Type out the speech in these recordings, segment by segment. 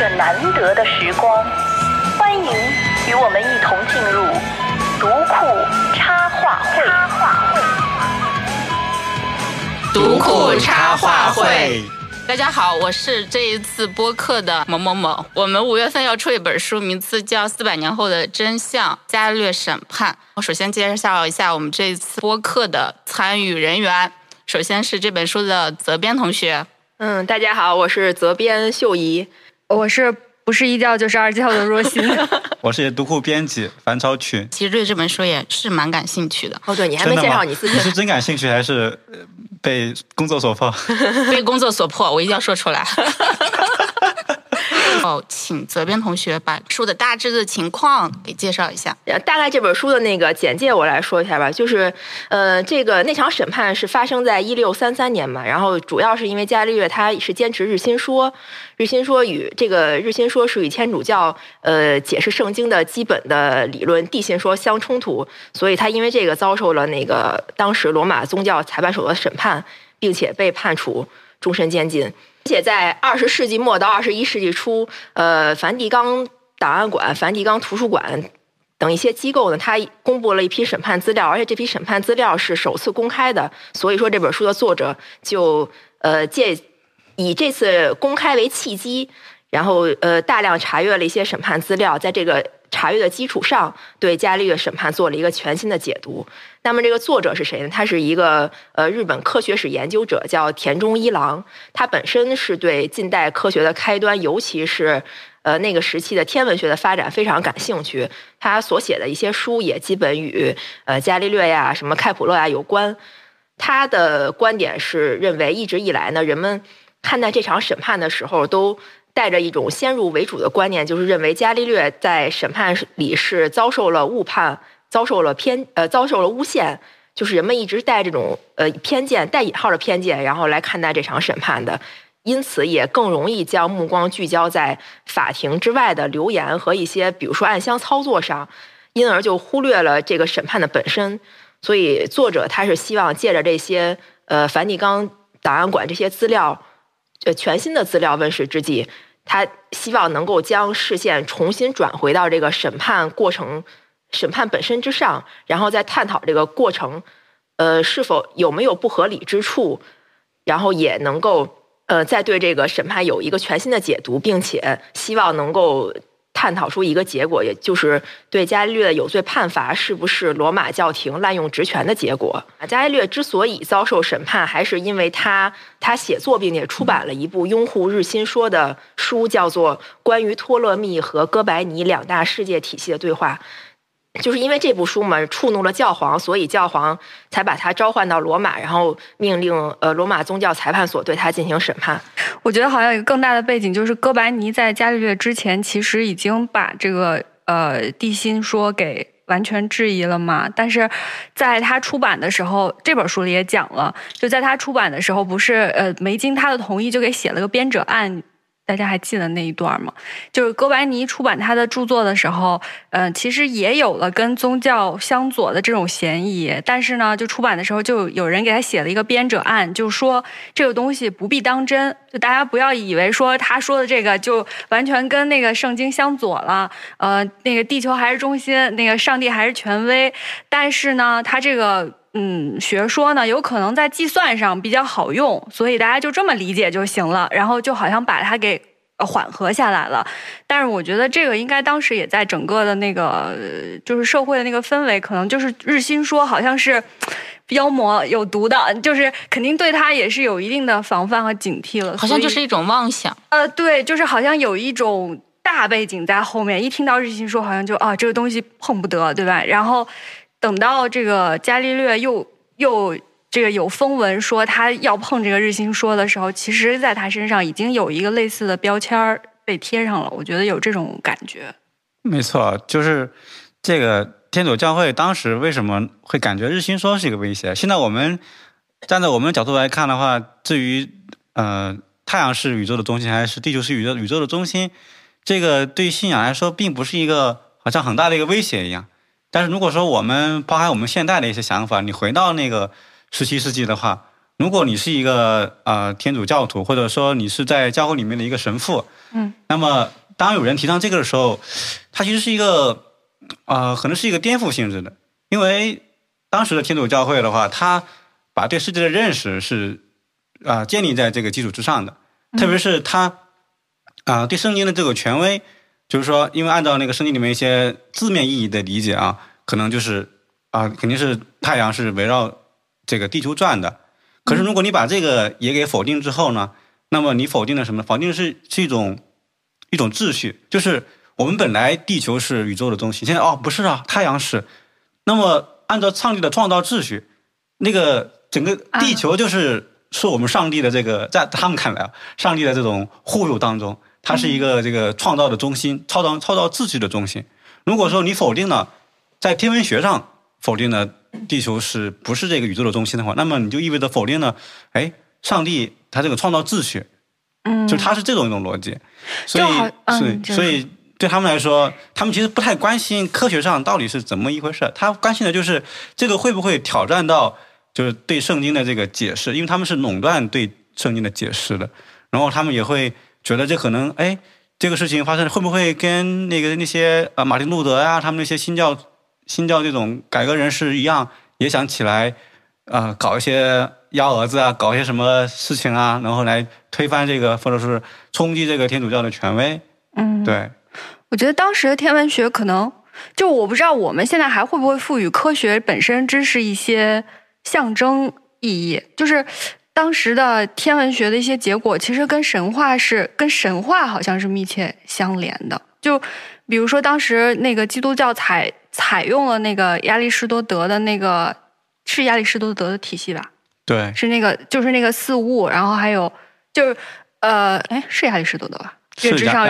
这难得的时光。欢迎与我们一同进入读库插画会。插画会，读库插画会。大家好，我是这一次播客的某某某。我们五月份要出一本书，名字叫《四百年后的真相：加略审判》。我首先介绍一下我们这一次播客的参与人员。首先是这本书的责编同学。嗯，大家好，我是责编秀怡。我是不是一教就是二教的若曦。我是读库编辑樊超群。其实对这本书也是蛮感兴趣的。哦，对，你还没介绍你自己。你是真感兴趣还是被工作所迫？被工作所迫，我一定要说出来。哦，请责编同学把书的大致的情况给介绍一下。大概这本书的那个简介我来说一下吧。就是，呃，这个那场审判是发生在一六三三年嘛，然后主要是因为伽利略他是坚持日心说，日心说与这个日心说是与天主教呃解释圣经的基本的理论地心说相冲突，所以他因为这个遭受了那个当时罗马宗教裁判所的审判，并且被判处终身监禁。而且在二十世纪末到二十一世纪初，呃，梵蒂冈档案馆、梵蒂冈图书馆等一些机构呢，它公布了一批审判资料，而且这批审判资料是首次公开的。所以说，这本书的作者就呃借以这次公开为契机，然后呃大量查阅了一些审判资料，在这个。查阅的基础上，对伽利略审判做了一个全新的解读。那么，这个作者是谁呢？他是一个呃日本科学史研究者，叫田中一郎。他本身是对近代科学的开端，尤其是呃那个时期的天文学的发展非常感兴趣。他所写的一些书也基本与呃伽利略呀、什么开普勒呀有关。他的观点是认为，一直以来呢，人们看待这场审判的时候都。带着一种先入为主的观念，就是认为伽利略在审判里是遭受了误判、遭受了偏呃遭受了诬陷，就是人们一直带这种呃偏见带引号的偏见，然后来看待这场审判的，因此也更容易将目光聚焦在法庭之外的流言和一些比如说暗箱操作上，因而就忽略了这个审判的本身。所以作者他是希望借着这些呃梵蒂冈档案馆这些资料。呃，全新的资料问世之际，他希望能够将视线重新转回到这个审判过程、审判本身之上，然后再探讨这个过程，呃，是否有没有不合理之处，然后也能够呃，再对这个审判有一个全新的解读，并且希望能够。探讨出一个结果，也就是对伽利略的有罪判罚是不是罗马教廷滥用职权的结果。伽利略之所以遭受审判，还是因为他他写作并且出版了一部拥护日心说的书，叫做《关于托勒密和哥白尼两大世界体系的对话》。就是因为这部书嘛，触怒了教皇，所以教皇才把他召唤到罗马，然后命令呃罗马宗教裁判所对他进行审判。我觉得好像有一个更大的背景，就是哥白尼在伽利略之前，其实已经把这个呃地心说给完全质疑了嘛。但是在他出版的时候，这本书里也讲了，就在他出版的时候，不是呃没经他的同意就给写了个编者案。大家还记得那一段吗？就是哥白尼出版他的著作的时候，嗯，其实也有了跟宗教相左的这种嫌疑。但是呢，就出版的时候，就有人给他写了一个编者案，就说这个东西不必当真。就大家不要以为说他说的这个就完全跟那个圣经相左了。呃，那个地球还是中心，那个上帝还是权威。但是呢，他这个。嗯，学说呢，有可能在计算上比较好用，所以大家就这么理解就行了。然后就好像把它给缓和下来了。但是我觉得这个应该当时也在整个的那个就是社会的那个氛围，可能就是日心说好像是妖魔有毒的，就是肯定对他也是有一定的防范和警惕了。好像就是一种妄想。呃，对，就是好像有一种大背景在后面，一听到日心说，好像就啊，这个东西碰不得，对吧？然后。等到这个伽利略又又这个有风闻说他要碰这个日心说的时候，其实在他身上已经有一个类似的标签儿被贴上了。我觉得有这种感觉。没错，就是这个天主教会当时为什么会感觉日心说是一个威胁？现在我们站在我们角度来看的话，至于呃太阳是宇宙的中心还是地球是宇宙宇宙的中心，这个对信仰来说并不是一个。好像很大的一个威胁一样。但是如果说我们抛开我们现代的一些想法，你回到那个十七世纪的话，如果你是一个呃天主教徒，或者说你是在教会里面的一个神父，嗯，那么当有人提倡这个的时候，它其实是一个呃可能是一个颠覆性质的，因为当时的天主教会的话，它把对世界的认识是啊、建立在这个基础之上的，特别是它啊、对圣经的这个权威，就是说，因为按照那个圣经里面一些字面意义的理解啊，可能就是啊、肯定是太阳是围绕这个地球转的。可是如果你把这个也给否定之后呢，那么你否定了什么？否定是是一种一种秩序，就是我们本来地球是宇宙的中心，现在哦不是啊，太阳是。那么按照上帝的创造秩序，那个整个地球就是是我们上帝的这个，在他们看来啊，上帝的这种护佑当中，它是一个这个创造的中心，创造创造秩序的中心。如果说你否定了，在天文学上否定了地球是不是这个宇宙的中心的话，那么你就意味着否定了，哎，上帝他这个创造秩序，嗯，就是他是这种一种逻辑，所以所以就是。所以对他们来说，他们其实不太关心科学上到底是怎么一回事，他关心的就是这个会不会挑战到就是对圣经的这个解释，因为他们是垄断对圣经的解释的，然后他们也会觉得这可能哎。这个事情发生会不会跟那个那些呃马丁路德啊、他们那些新教新教这种改革人士一样，也想起来呃搞一些幺蛾子啊，搞一些什么事情啊，然后来推翻这个或者是冲击这个天主教的权威。嗯，对，我觉得当时的天文学可能就我不知道我们现在还会不会赋予科学本身知识一些象征意义，就是。当时的天文学的一些结果，其实跟神话是跟神话好像是密切相连的。就比如说，当时那个基督教采采用了那个亚里士多德的那个是亚里士多德的体系吧？对，是那个就是那个四物，然后还有就是呃，哎，是亚里士多德吧？月之上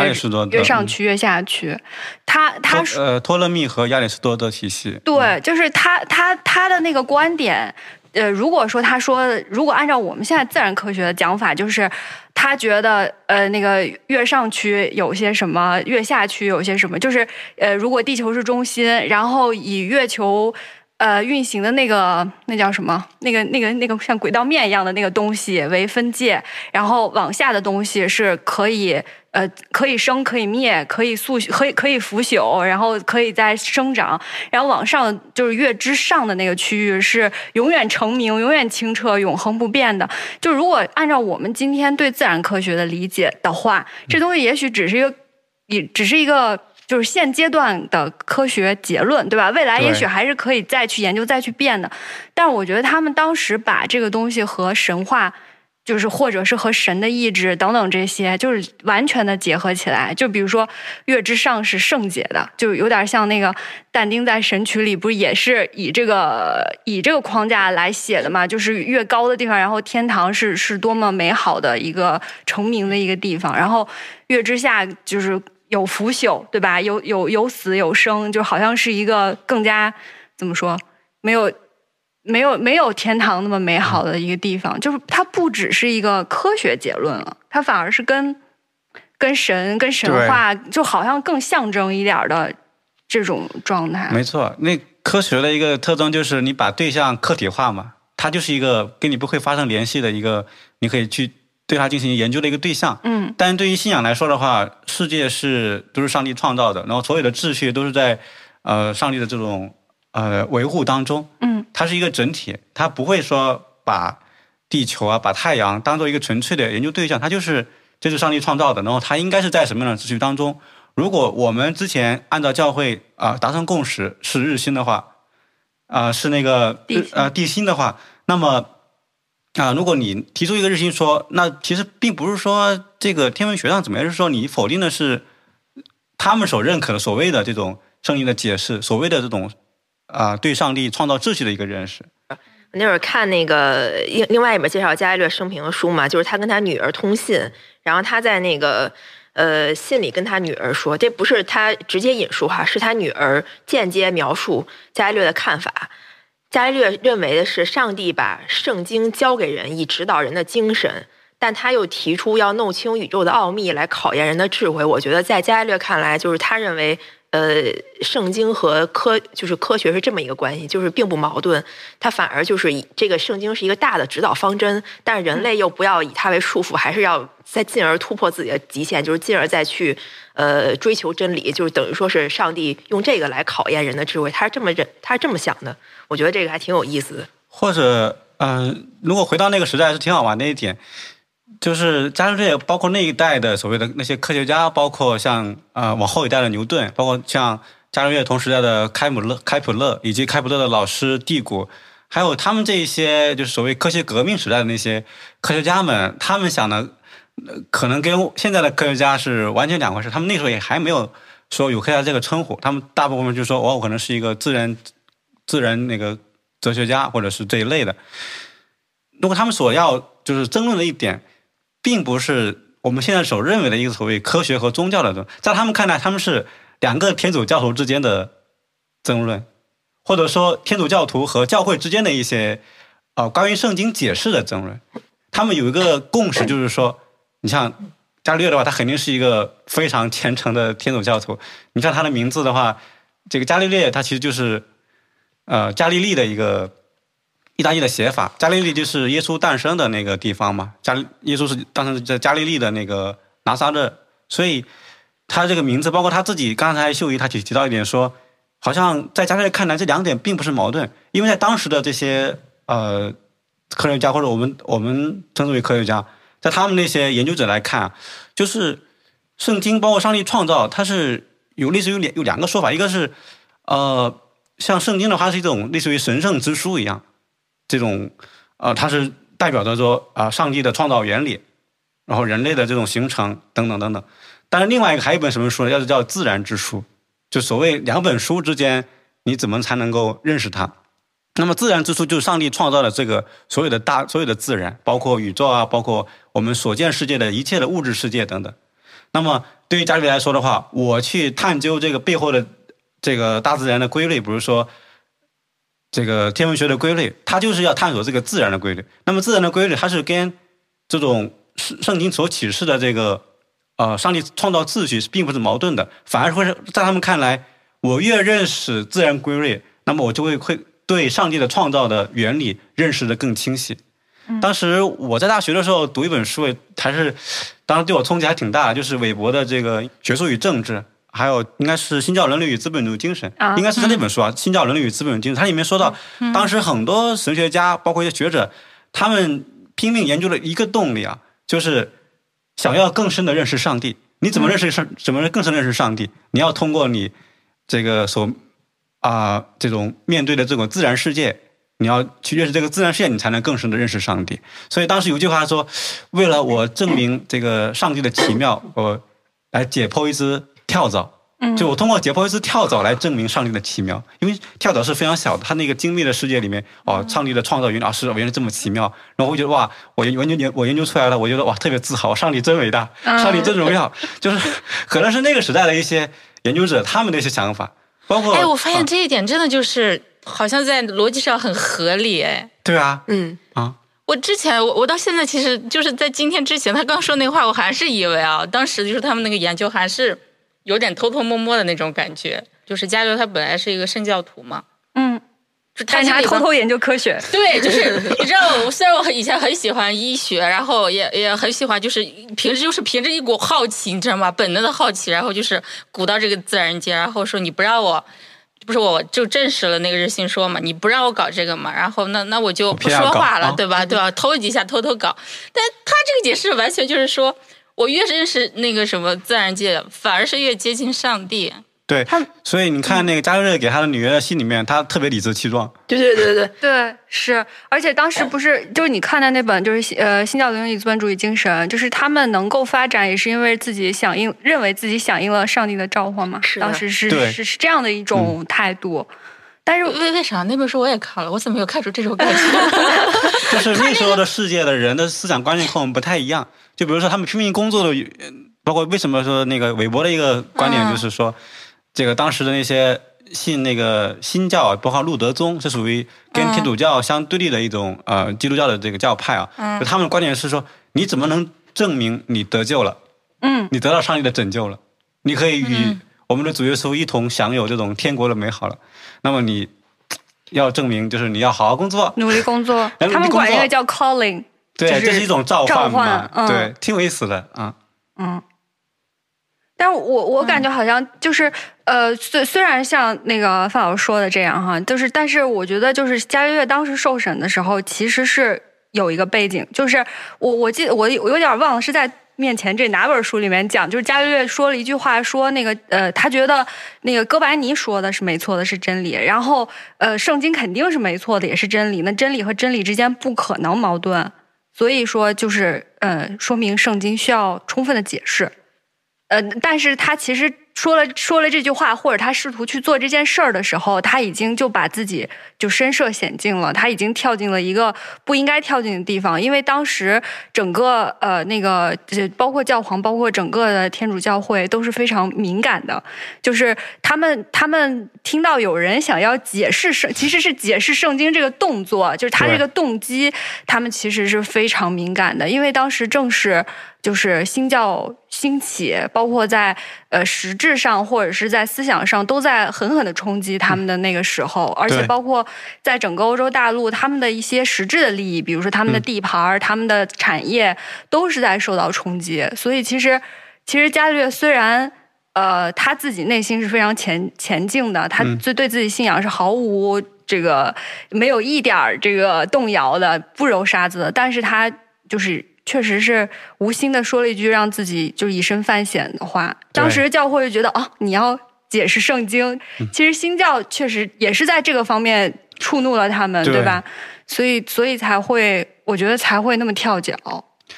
月上去月下去，他他呃托勒密和亚里士多德体系。对，就是他他他的那个观点。呃，如果说他说，如果按照我们现在自然科学的讲法，就是他觉得，呃，那个月上区有些什么，月下区有些什么，就是呃，如果地球是中心，然后以月球呃运行的那个那叫什么，那个那个那个像轨道面一样的那个东西为分界，然后往下的东西是可以。呃，可以生，可以灭，可以速，可以可以腐朽，然后可以再生长，然后往上就是月之上的那个区域是永远成明、永远清澈、永恒不变的。就如果按照我们今天对自然科学的理解的话，这东西也许只是一个，也只是一个。就是现阶段的科学结论，对吧？未来也许还是可以再去研究、再去变的。但是我觉得他们当时把这个东西和神话。就是或者是和神的意志等等这些，就是完全的结合起来。就比如说月之上是圣洁的，就有点像那个但丁在《神曲》里不是也是以这个以这个框架来写的嘛？就是越高的地方，然后天堂是是多么美好的一个成名的一个地方，然后月之下就是有腐朽，对吧？有有有死有生，就好像是一个更加怎么说没有。没有没有天堂那么美好的一个地方，就是它不只是一个科学结论了，它反而是跟跟神、跟神话，就好像更象征一点的这种状态。没错，那科学的一个特征就是你把对象客体化嘛，它就是一个跟你不会发生联系的一个，你可以去对它进行研究的一个对象。嗯，但对于信仰来说的话，世界是都是上帝创造的，然后所有的秩序都是在呃上帝的这种呃维护当中。嗯，它是一个整体，它不会说把地球啊、把太阳当做一个纯粹的研究对象，它就是这是上帝创造的，然后它应该是在什么样的秩序当中。如果我们之前按照教会啊、达成共识是日心的话，啊、是那个日呃地心的话，那么啊、如果你提出一个日心说，那其实并不是说这个天文学上怎么样，而是说你否定的是他们所认可的所谓的这种圣经的解释，所谓的这种啊、对上帝创造秩序的一个认识。那会儿看那个另另外一本介绍伽利略生平的书嘛，就是他跟他女儿通信，然后他在那个呃信里跟他女儿说，这不是他直接引述哈，是他女儿间接描述伽利略的看法。伽利略认为的是上帝把圣经交给人以指导人的精神，但他又提出要弄清宇宙的奥秘来考验人的智慧。我觉得在伽利略看来，就是他认为呃，圣经和科就是科学是这么一个关系，就是并不矛盾，它反而就是以这个圣经是一个大的指导方针，但是人类又不要以它为束缚，还是要再进而突破自己的极限，就是进而再去呃追求真理，就是等于说是上帝用这个来考验人的智慧，他是这么认，他是这么想的，我觉得这个还挺有意思的。或者，嗯、呃，如果回到那个时代是挺好玩的一点，就是加入这些包括那一代的所谓的那些科学家，包括像呃往后一代的牛顿，包括像伽利略同时代的开姆勒、开普勒，以及开普勒的老师蒂谷，还有他们这一些就是所谓科学革命时代的那些科学家们，他们想的、可能跟现在的科学家是完全两回事。他们那时候也还没有说有科学家这个称呼，他们大部分就说哦，我可能是一个自然自然那个哲学家，或者是这一类的。如果他们所要就是争论的一点，并不是我们现在所认为的一个所谓科学和宗教的争，在他们看来，他们是两个天主教徒之间的争论，或者说天主教徒和教会之间的一些呃关于圣经解释的争论。他们有一个共识，就是说，你像伽利略的话，他肯定是一个非常虔诚的天主教徒。你看他的名字的话，这个伽利略，他其实就是呃加利利的一个。意大利的写法，加利利就是耶稣诞生的那个地方嘛。加耶稣是诞生在加利利的那个拿撒勒，所以他这个名字，包括他自己，刚才秀仪他提提到一点说，好像在加利略看来，这两点并不是矛盾，因为在当时的这些呃科学家或者我们我们称之为科学家，在他们那些研究者来看，就是圣经包括上帝创造，它是有类似于两有两个说法，一个是呃像圣经的话是一种类似于神圣之书一样。这种，呃，它是代表着说啊、上帝的创造原理，然后人类的这种形成等等等等。但是另外一个还有一本什么书呢？要是叫自然之书，就所谓两本书之间，你怎么才能够认识它？那么自然之书就是上帝创造的这个所有的大所有的自然，包括宇宙啊，包括我们所见世界的一切的物质世界等等。那么对于伽利略来说的话，我去探究这个背后的这个大自然的规律，比如说。这个天文学的规律，它就是要探索这个自然的规律。那么自然的规律，它是跟这种圣圣经所启示的这个呃上帝创造秩序并不是矛盾的，反而会是在他们看来，我越认识自然规律，那么我就会会对上帝的创造的原理认识的更清晰。当时我在大学的时候读一本书，还是当时对我冲击还挺大，就是韦伯的这个《学术与政治》。还有应该是《新教伦理与资本主义精神》啊，应该是他那本书啊，《新教伦理与资本主义精神》。它里面说到，当时很多神学家，包括一些学者，他们拼命研究的一个动力啊，就是想要更深的认识上帝。你怎么认识上？怎么更深认识上帝？你要通过你这个所啊、这种面对的这种自然世界，你要去认识这个自然世界，你才能更深的认识上帝。所以当时有句话说：“为了我证明这个上帝的奇妙，我来解剖一只。”跳蚤，就我通过解剖一只跳蚤来证明上帝的奇妙，因为跳蚤是非常小的，它那个精密的世界里面，哦，上帝的创造原理啊是原来这么奇妙，然后我觉得哇，我研究研我研究出来了，我觉得哇特别自豪，上帝真伟大，上帝真荣耀，就是可能是那个时代的一些研究者他们的一些想法，包括哎，我发现啊。这一点真的就是、好像在逻辑上很合理哎。对啊。嗯，啊，我之前我我到现在其实就是在今天之前，他刚说那话，我还是以为啊，当时就是他们那个研究还是有点偷偷摸摸的那种感觉。就是加州他本来是一个圣教徒嘛，嗯，就他但是他家里偷偷研究科学，对，就是你知道，我虽然我以前很喜欢医学，然后也也很喜欢，就是平时就是凭着一股好奇，你知道吗？本能的好奇，然后就是鼓到这个自然界，然后说你不让我。不是我就证实了那个日心说嘛，你不让我搞这个嘛，然后那那我就不说话了，啊对吧？对吧？偷几下偷偷搞，但他这个解释完全就是说，我越认识那个什么自然界，反而是越接近上帝。对他，所以你看那个加勒给他的女儿的信里面，他特别理直气壮，对对对对。对，是，而且当时不是，就是你看的那本，就是呃《新教伦理资本主义精神》，就是他们能够发展，也是因为自己响应，认为自己响应了上帝的召唤嘛。是当时是是是这样的一种态度，但是为为啥那本书我也看了，我怎么没有看出这种感觉？就是那时候的世界的人的思想观念和我们不太一样。就比如说他们拼命工作的，呃包括为什么说那个韦伯的一个观点就是说，这个当时的那些信那个新教，包括路德宗，是属于跟天主教相对立的一种呃基督教的这个教派啊。就他们的观点是说，你怎么能证明你得救了？嗯，你得到上帝的拯救了？你可以与我们的主耶稣一同享有这种天国的美好了。那么你要证明，就是你要好好工作，努力工作，他们管这个叫 calling。对，这是一种召召唤嗯对，挺有意思的啊。嗯，但是我我感觉好像就是、呃，虽虽然像那个范老师说的这样哈，就是但是我觉得就是伽利略当时受审的时候，其实是有一个背景，就是我我记得我我有点忘了是在。面前这哪本书里面讲，就是伽利略说了一句话，说那个呃，他觉得那个哥白尼说的是没错的，是真理。然后呃，圣经肯定是没错的，也是真理。那真理和真理之间不可能矛盾，所以说就是呃，说明圣经需要充分的解释。呃，但是他其实说了说了这句话，或者他试图去做这件事儿的时候，他已经就把自己就身涉险境了，他已经跳进了一个不应该跳进的地方，因为当时整个呃那个呃包括教皇，包括整个的天主教会都是非常敏感的，就是他们他们听到有人想要解释圣，其实是解释圣经这个动作，就是他这个动机，他们其实是非常敏感的，因为当时正是就是新教兴起，包括在呃实质上或者是在思想上都在狠狠的冲击他们的那个时候，而且包括在整个欧洲大陆，他们的一些实质的利益，比如说他们的嗯地盘儿、他们的产业，都是在受到冲击。所以其实其实伽利略虽然。呃，他自己内心是非常前前进的，他嗯对对自己信仰是毫无这个没有一点儿这个动摇的，不揉沙子的。但是他就是确实是无心的说了一句让自己就以身犯险的话。当时教会就觉得哦，你要解释圣经，嗯其实新教确实也是在这个方面触怒了他们，对对吧？所以所以才会，我觉得才会那么跳脚，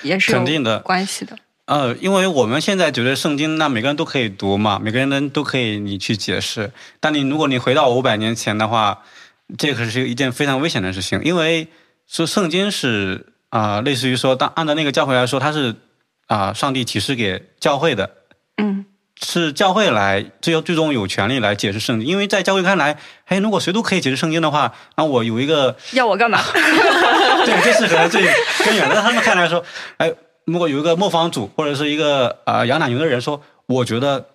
也是肯定的关系的。呃，因为我们现在觉得圣经，那每个人都可以读嘛，每个人都可以你去解释。但你如果你回到五百年前的话，这可是一件非常危险的事情，因为说圣经是啊、类似于说，当按照那个教会来说，它是啊、上帝启示给教会的，嗯是教会来最最终有权利来解释圣经，因为在教会看来，哎，如果谁都可以解释圣经的话，那我有一个要我干嘛？对，这是可能最根源的。在他们看来说，哎，如果有一个磨坊主或者是一个啊养奶牛的人说，我觉得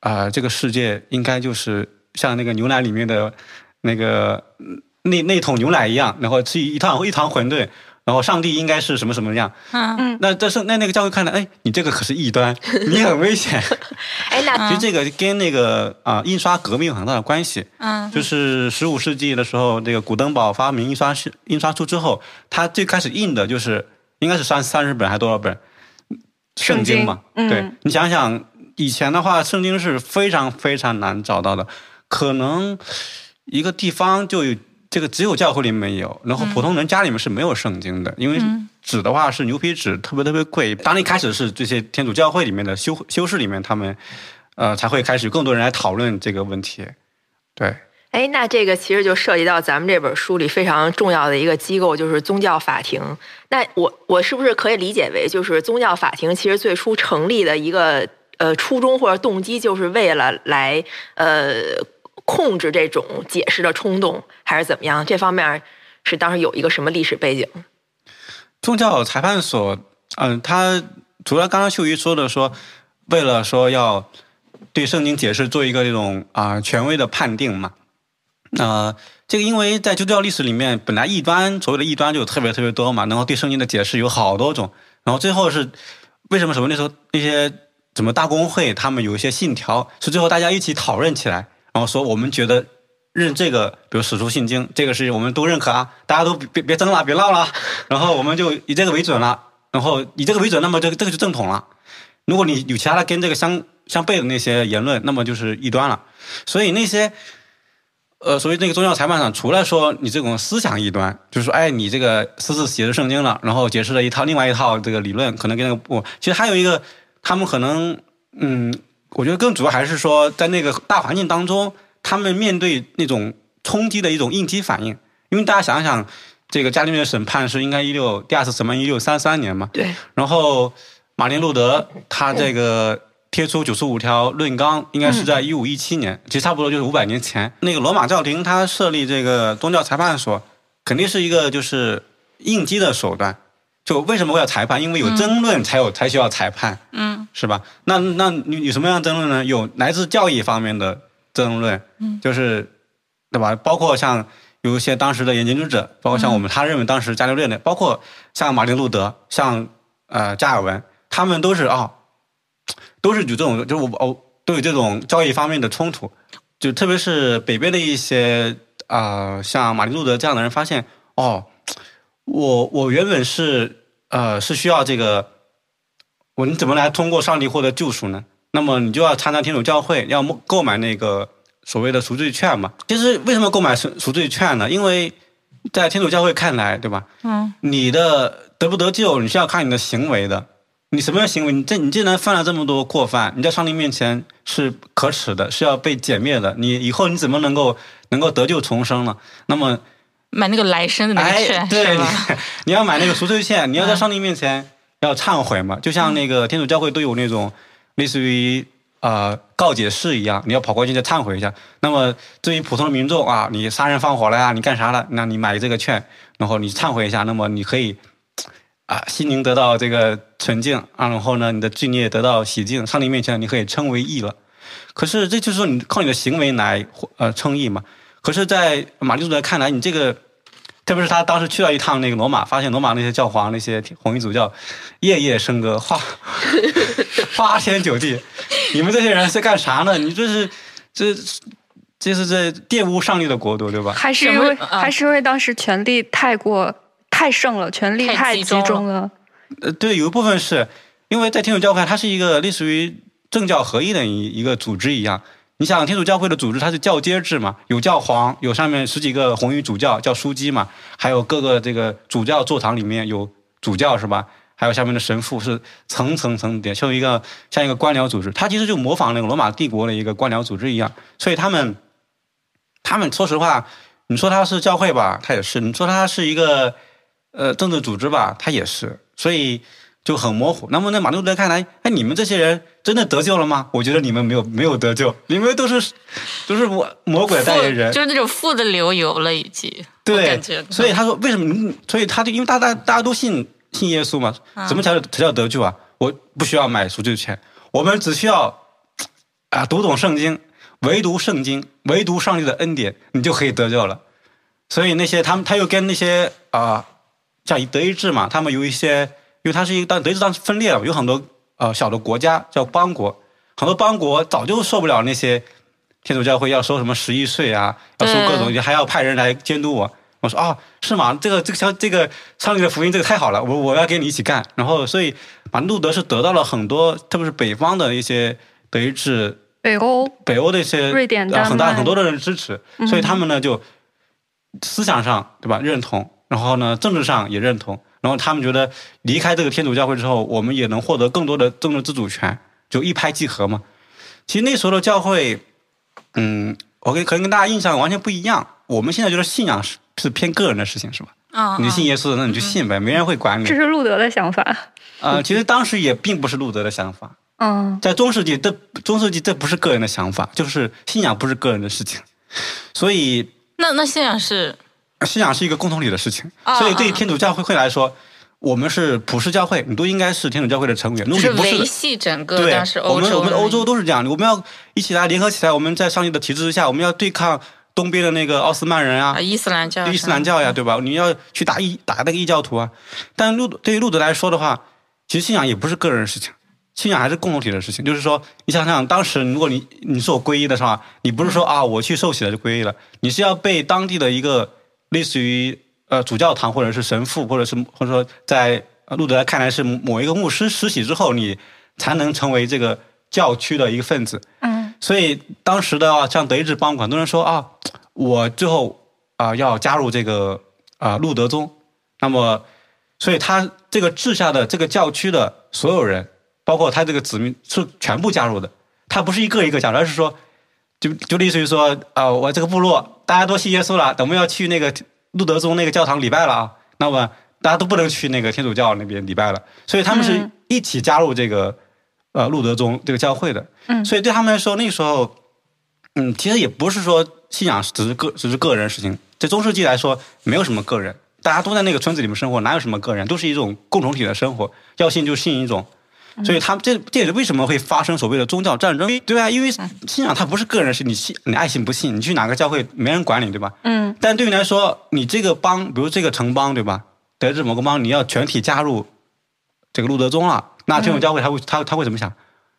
啊、这个世界应该就是像那个牛奶里面的那个嗯那那桶牛奶一样，然后是一汤一汤馄饨。然后上帝应该是什么什么样？嗯那这是那那个教会看来，哎，你这个可是异端，你很危险。哎，那其实这个跟那个啊、印刷革命有很大的关系。嗯就是十五世纪的时候，这个古登堡发明印刷术印刷术之后，他最开始印的就是应该是三三十本还是多少本圣经嘛？经嗯对你想想，以前的话，圣经是非常非常难找到的，可能一个地方就有这个只有教会里面有，然后普通人家里面是没有圣经的，因为纸的话是牛皮纸，特别特别贵。当一开始是这些天主教会里面的修修士里面，他们呃才会开始更多人来讨论这个问题。对。哎，那这个其实就涉及到咱们这本书里非常重要的一个机构，就是宗教法庭。那我我是不是可以理解为，就是宗教法庭其实最初成立的一个呃初衷或者动机，就是为了来呃控制这种解释的冲动，还是怎么样？这方面是当时有一个什么历史背景？宗教裁判所，嗯，他除了刚刚秀瑜说的说，为了说要对圣经解释做一个这种啊、权威的判定嘛，呃，这个因为在基督教历史里面，本来异端所谓的异端就特别特别多嘛，然后对圣经的解释有好多种，然后最后是为什么什么那时候那些什么大公会他们有一些信条，是最后大家一起讨论起来，然后说我们觉得认这个，比如史书信经，这个是我们都认可啊，大家都别别争了，别闹了，然后我们就以这个为准了，然后以这个为准，那么这个这个就正统了。如果你有其他的跟这个相相悖的那些言论，那么就是异端了。所以那些，呃，所以那个宗教裁判长，除了说你这种思想异端，就是说，哎，你这个私自写的圣经了，然后解释了一套另外一套这个理论，可能跟那个不，其实还有一个，他们可能，嗯，我觉得更主要还是说，在那个大环境当中，他们面对那种冲击的一种应激反应。因为大家想想，这个伽利略审判是应该一六第二次审判一六三三年嘛，对，然后马丁路德他这个贴出九十五条论纲，应该是在一五一七年，其实差不多就是五百年前。那个罗马教廷他设立这个宗教裁判所，肯定是一个就是应激的手段，就为什么会要裁判？因为有争论才有才需要裁判，嗯是吧？那那你有什么样的争论呢？有来自教义方面的争论，嗯就是对吧？包括像有一些当时的研究者，包括像我们，他认为当时伽利略的，包括像马丁路德，像呃加尔文，他们都是啊、都是有这种，就是我哦都有这种教义方面的冲突，就特别是北边的一些啊、像马丁路德这样的人发现哦，我我原本是呃是需要这个，我你怎么来通过上帝获得救赎呢？那么你就要参加天主教会，要购购买那个所谓的赎罪券嘛。其实为什么购买赎赎罪券呢？因为在天主教会看来，对吧？嗯，你的得不得救，你是要看你的行为的。你什么样行为？你这你既然犯了这么多过犯，你在上帝面前是可耻的，是要被歼灭的。你以后你怎么能够能够得救重生呢？那么买那个来生的那个哎，券、对？你要买那个赎罪券，你要在上帝面前要忏悔嘛，就像那个天主教会都有那种类似于呃告解室一样，你要跑过去再忏悔一下。那么对于普通的民众啊，你杀人放火了呀，你干啥了？那你买这个券，然后你忏悔一下，那么你可以啊心灵得到这个纯净啊，然后呢你的罪孽得到洗净，上帝面前你可以称为义了。可是这就是说你靠你的行为来呃称义嘛。可是，在马利路德看来，你这个，特别是他当时去了一趟那个罗马，发现罗马那些教皇、那些红衣主教，夜夜笙歌，花 花天酒地，你们这些人是干啥呢？你这是这这是在玷污上帝的国度，对吧？还是因为啊还是因为当时权力太过太盛了，权力太太集中了。呃，对，有一部分是因为在天主教会，它是一个类似于政教合一的一一个组织一样。你想，天主教会的组织它是教阶制嘛，有教皇，有上面十几个红衣主教叫枢机嘛，还有各个这个主教座堂里面有主教是吧？还有下面的神父是层层层叠，像一个像一个官僚组织。它其实就模仿那个罗马帝国的一个官僚组织一样，所以他们他们说实话，你说它是教会吧，它也是；你说它是一个呃政治组织吧，它也是。所以就很模糊。那么在马丁路德看来，哎，你们这些人真的得救了吗？我觉得你们没有没有得救，你们都是都是魔魔鬼代言人。就是那种富的流油了，已经。对，所以他说为什么？所以他就因为大家大家都信信耶稣嘛，怎么才才叫得救啊？我不需要买赎罪券，我们只需要啊读懂圣经，唯独圣经，唯独上帝的恩典，你就可以得救了。所以那些他们他又跟那些啊、像德意志嘛，他们有一些，因为他是一个当德意志当时分裂了，有很多呃小的国家叫邦国，很多邦国早就受不了那些天主教会要收什么十一税啊，要收各种，还要派人来监督我。我说啊，是吗？这个这个像这个上帝的福音，这个太好了，我我要跟你一起干。然后，所以把路德是得到了很多，特别是北方的一些德意志、北欧北欧的一些瑞典呃很大很多的人支持，所以他们呢就思想上对吧认同，然后呢政治上也认同，然后他们觉得离开这个天主教会之后，我们也能获得更多的政治自主权，就一拍即合嘛。其实那时候的教会，嗯，我跟可能跟大家印象完全不一样。我们现在觉得信仰是是偏个人的事情，是吧？嗯，你信耶稣的，那你就信呗，没人会管你这。是路德的想法。呃，其实当时也并不是路德的想法，嗯，在中世纪，这中世纪这不是个人的想法，就是信仰不是个人的事情，所以那那信仰是信仰是一个共同体的事情。啊所以对于啊天主教会会来说，我们是普世教会，你都应该是天主教会的成员。是维果你不是的，系整个对当时，我欧洲们我们欧洲都是这样的，我们要一起来联合起来，我们在上帝的体制之下，我们要对抗东边的那个奥斯曼人啊啊，伊斯兰教，伊斯兰教呀，对吧？你要去打异打那个异教徒啊。但路对于路德来说的话，其实信仰也不是个人的事情，信仰还是共同体的事情。就是说，你想想，当时如果你你是我皈依的是吧？你不是说啊，我去受洗了就皈依了，你是要被当地的一个类似于呃主教堂或者是神父，或者是或者说在呃路德看来是某一个牧师施洗之后，你才能成为这个教区的一个分子。嗯，所以当时的啊像德意志邦，很多人说啊，我最后啊、要加入这个啊、路德宗，那么，所以他这个治下的这个教区的所有人，包括他这个子民是全部加入的，他不是一个一个加入，而是说，就就类似于说啊、我这个部落大家都信耶稣了，等我们要去那个路德宗那个教堂礼拜了啊，那么大家都不能去那个天主教那边礼拜了，所以他们是嗯。一起加入这个、呃路德宗这个教会的，嗯。所以对他们来说那时候，嗯，其实也不是说信仰只是个只是个人事情，在中世纪来说没有什么个人，大家都在那个村子里面生活，哪有什么个人，都是一种共同体的生活，要信就信一种。所以他们这这也是为什么会发生所谓的宗教战争，对啊，因为信仰它不是个人事，你信你爱信不信，你去哪个教会没人管你，对吧？嗯，但对你来说，你这个帮，比如这个城邦，对吧？德智某个邦，你要全体加入这个路德宗了，那这种教会他会他他会怎么想？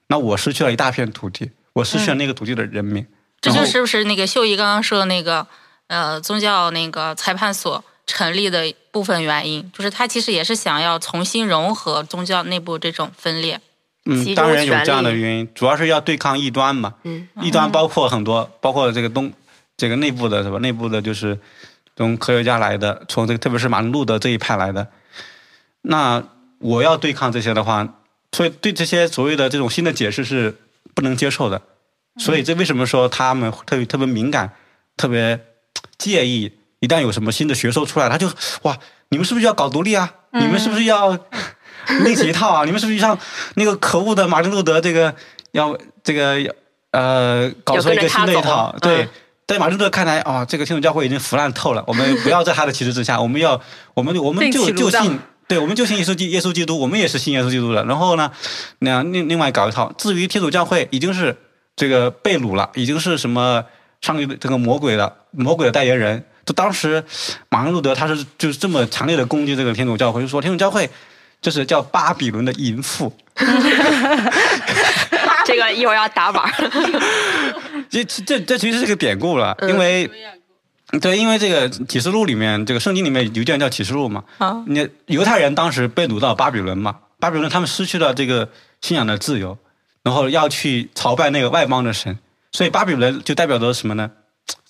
那我失去了一大片土地，我失去了那个土地的人民，这就是不是那个秀姨刚刚说的那个呃宗教那个裁判所成立的部分原因，就是他其实也是想要重新融合宗教内部这种分裂。嗯，当然有这样的原因，主要是要对抗异端嘛。嗯，异端包括很多，包括这个东这个内部的是吧？内部的就是从科学家来的，从这个特别是马丁路德这一派来的。那我要对抗这些的话，所以对这些所谓的这种新的解释是不能接受的。所以这为什么说他们特别特别敏感，特别介意？一旦有什么新的学说出来，他就哇，你们是不是要搞独立啊？你们是不是要另起一套啊？你们是不是像那个可恶的马丁路德这个要这个呃搞出一个新的一套？对嗯，在马丁路德看来啊、这个天主教会已经腐烂透了，我们不要在他的旗帜之下，我们要我们我们就就信。对，我们就 信耶稣基耶稣基督，我们也是信耶稣基督的。然后呢，那样另另外搞一套。至于天主教会已经是这个被掳了，已经是什么上帝的这个魔鬼的魔鬼的代言人。就当时马丁路德他是就是这么强烈的攻击这个天主教会，就说天主教会就是叫巴比伦的淫妇。这个一会儿要打板儿。这这这其实是个典故了，因为。对，因为这个启示录里面，这个圣经里面有一段叫启示录嘛，啊，你犹太人当时被掳到巴比伦嘛，巴比伦他们失去了这个信仰的自由，然后要去朝拜那个外邦的神，所以巴比伦就代表着什么呢？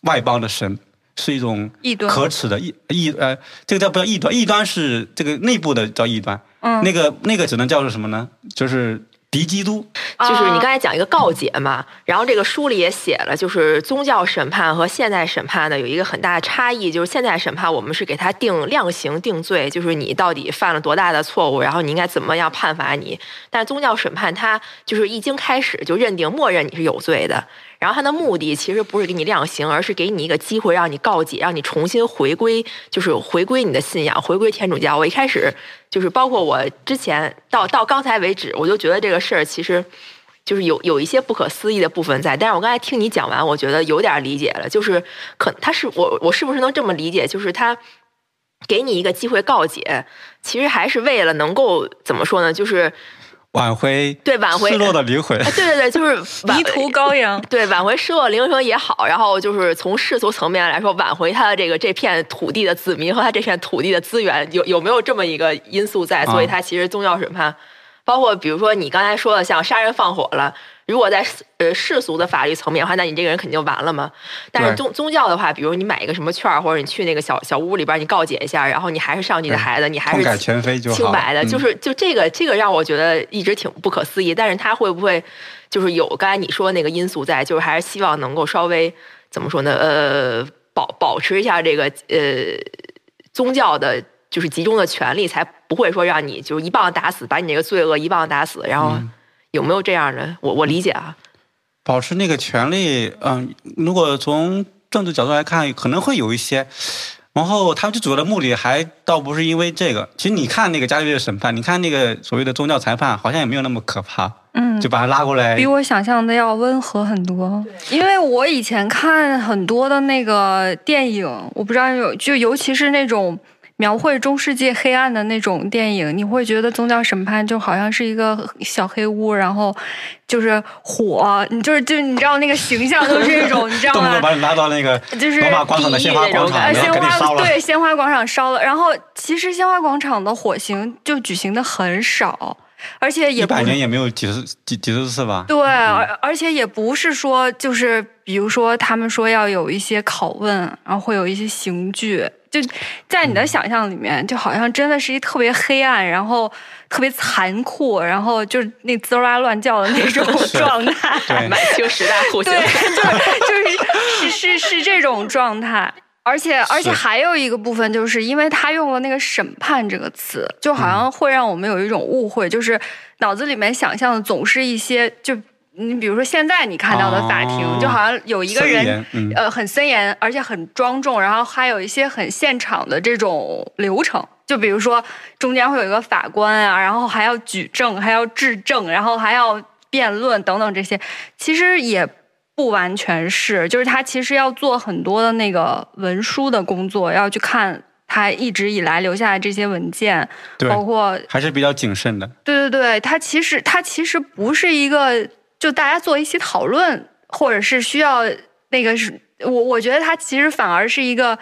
外邦的神是一种异端可耻的异异呃，这个叫不叫异端？异端是这个内部的叫异端，嗯那个那个只能叫做什么呢？就是敌基督。就是你啊刚才讲一个告解嘛，然后这个书里也写了，就是宗教审判和现代审判呢有一个很大的差异，就是现代审判我们是给他定量刑定罪，就是你到底犯了多大的错误，然后你应该怎么样判罚你。但是宗教审判它就是一经开始就认定默认你是有罪的，然后他的目的其实不是给你量刑，而是给你一个机会让你告解，让你重新回归，就是回归你的信仰，回归天主教。我一开始就是包括我之前到到刚才为止，我就觉得这个事儿其实就是有有一些不可思议的部分在。但是我刚才听你讲完，我觉得有点理解了，就是可他是我我是不是能这么理解？就是他给你一个机会告解，其实还是为了能够怎么说呢？就是挽回对挽回失落的灵魂，哎，对对对，就是迷途羔羊。对，挽回失落灵魂也好，然后就是从世俗层面来说，挽回他的这个这片土地的子民和他这片土地的资源，有有没有这么一个因素在？所以啊他其实宗教审判，包括比如说你刚才说的像杀人放火了，如果在世呃世俗的法律层面的话，那你这个人肯定完了嘛。但是宗宗教的话，比如你买一个什么券，或者你去那个小小屋里边，你告解一下，然后你还是上帝的孩子，你还是前非就。清白的，嗯就是就这个这个让我觉得一直挺不可思议。但是他会不会就是有刚才你说的那个因素在，就是还是希望能够稍微怎么说呢？呃，保保持一下这个呃宗教的，就是集中的权利，才不会说让你就是一棒打死，把你这个罪恶一棒打死。然后嗯有没有这样的？我我理解啊，保持那个权利，嗯，如果从政治角度来看，可能会有一些。然后他们最主要的目的还倒不是因为这个，其实你看那个伽利略的审判，你看那个所谓的宗教裁判，好像也没有那么可怕，嗯就把他拉过来比。我想象的要温和很多。因为我以前看很多的那个电影，我不知道有就尤其是那种描绘中世纪黑暗的那种电影，你会觉得宗教审判就好像是一个小黑屋，然后就是火，你就是就你知道那个形象都是那种，你知道吗？动不动把你拉到那个就是罗马广场的鲜花广场，鲜花。对鲜花广场烧了，然后其实鲜花广场的火刑就举行的很少，而且也一百年也没有几十几几十次吧？对，而而且也不是说就是，比如说他们说要有一些拷问，然后会有一些刑具，就在你的想象里面，就好像真的是一特别黑暗，然后特别残酷，然后就是那滋哇乱叫的那种 状态。对满清十大酷刑对，。就是就是是是是这种状态。而且而且还有一个部分，就是因为他用了那个“审判”这个词，就好像会让我们有一种误会，就是脑子里面想象的总是一些就你比如说现在你看到的法庭，哦。就好像有一个人，嗯。呃，很森严，而且很庄重，然后还有一些很现场的这种流程。就比如说中间会有一个法官啊，然后还要举证，还要质证，然后还要辩论等等这些，其实也不完全是，就是他其实要做很多的那个文书的工作，要去看他一直以来留下的这些文件，对，包括还是比较谨慎的。对对对，他其实他其实不是一个就大家做一起讨论，或者是需要那个是我我觉得他其实反而是一个。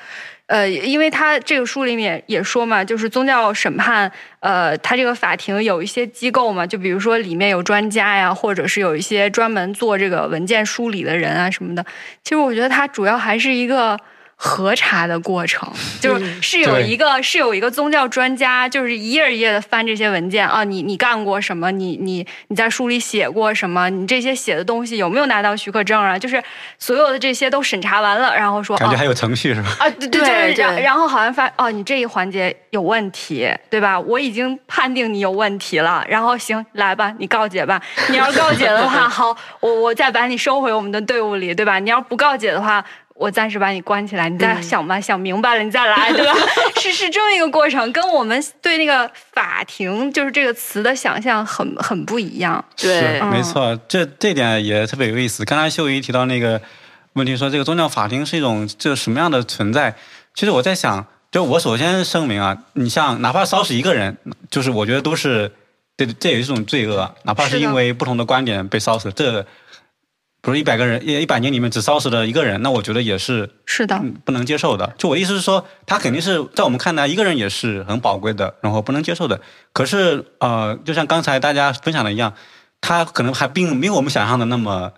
呃，因为他这个书里面也说嘛，就是宗教审判，呃，他这个法庭有一些机构嘛，就比如说里面有专家呀，或者是有一些专门做这个文件梳理的人啊什么的。其实我觉得他主要还是一个核查的过程，就是是有一个是有一个宗教专家，就是一页一页的翻这些文件啊，你你干过什么？你你你在书里写过什么？你这些写的东西有没有拿到许可证啊？就是所有的这些都审查完了，然后说啊感觉还有程序是吧？啊，对 对，对就是然对然后好像发哦，你这一环节有问题，对吧？我已经判定你有问题了，然后行，来吧，你告解吧。你要告解的话，好，我我再把你收回我们的队伍里，对吧？你要不告解的话。我暂时把你关起来，你再想吧，想明白了你再来，对吧？是是这么一个过程，跟我们对那个法庭就是这个词的想象很很不一样。对嗯没错，这这点也特别有意思。刚才秀姨提到那个问题，说这个宗教法庭是一种这什么样的存在？其实我在想，就我首先声明啊，你像哪怕烧死一个人，就是我觉得都是这这也是一种罪恶，哪怕是因为不同的观点被烧死，这不是一百个人一一百年里面只烧死了一个人，那我觉得也是是的，嗯不能接受的。就我意思是说，他肯定是在我们看来，一个人也是很宝贵的，然后不能接受的。可是呃，就像刚才大家分享的一样，他可能还并没有我们想象的那么。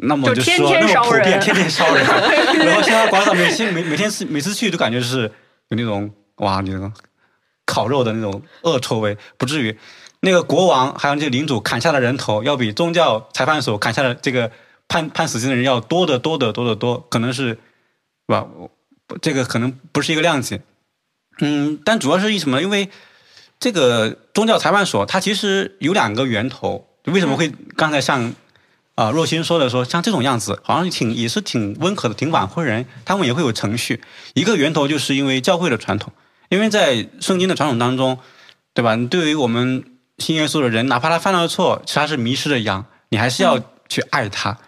那么就是说那么天烧人普遍，天天烧人。然后现在广场每天每每天每次去都感觉是有那种哇，那种烤肉的那种恶臭味，不至于。那个国王还有这个领主砍下的人头，要比宗教裁判所砍下的这个判判死刑的人要多得多得多得多，可能是是吧？我这个可能不是一个量级。嗯，但主要是因什么？因为这个宗教裁判所它其实有两个源头，为什么会刚才像啊、若心说的说像这种样子，好像挺也是挺温和的，挺挽回人，他们也会有程序。一个源头就是因为教会的传统，因为在圣经的传统当中，对吧？你对于我们信耶稣的人，哪怕他犯了错，其实他是迷失的羊，你还是要去爱他，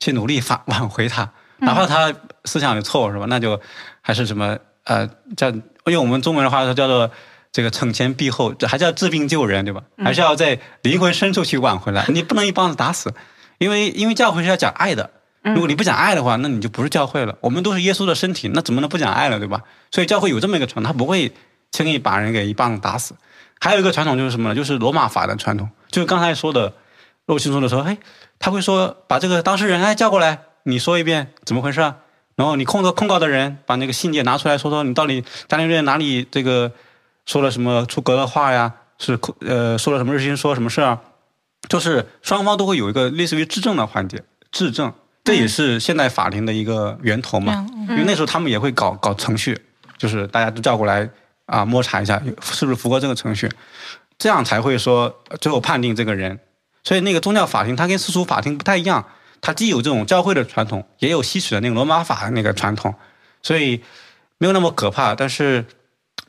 去努力反 挽回他，哪怕他思想有错误，是吧？那就还是什么呃，叫用我们中文的话说叫做这个惩前毖后，这还是要治病救人，对吧？还是要在灵魂深处去挽回来，你不能一棒子打死，因为因为教会是要讲爱的。如果你不讲爱的话，那你就不是教会了。我们都是耶稣的身体，那怎么能不讲爱了，对吧？所以教会有这么一个传统，他不会轻易把人给一棒子打死。还有一个传统就是什么呢？就是罗马法的传统，就是刚才说的，肉心说的时候，哎，他会说把这个当事人哎叫过来，你说一遍怎么回事啊？然后你控告控告的人把那个信件拿出来说说你到底家庭院哪里这个说了什么出格的话呀？是控呃说了什么日心说什么事啊？就是双方都会有一个类似于质证的环节，质证这也是现代法庭的一个源头嘛。因为那时候他们也会搞搞程序，就是大家都叫过来啊摸查一下是不是符合这个程序，这样才会说呃最后判定这个人。所以那个宗教法庭它跟世俗法庭不太一样，它既有这种教会的传统，也有吸取的那个罗马法的那个传统，所以没有那么可怕，但是。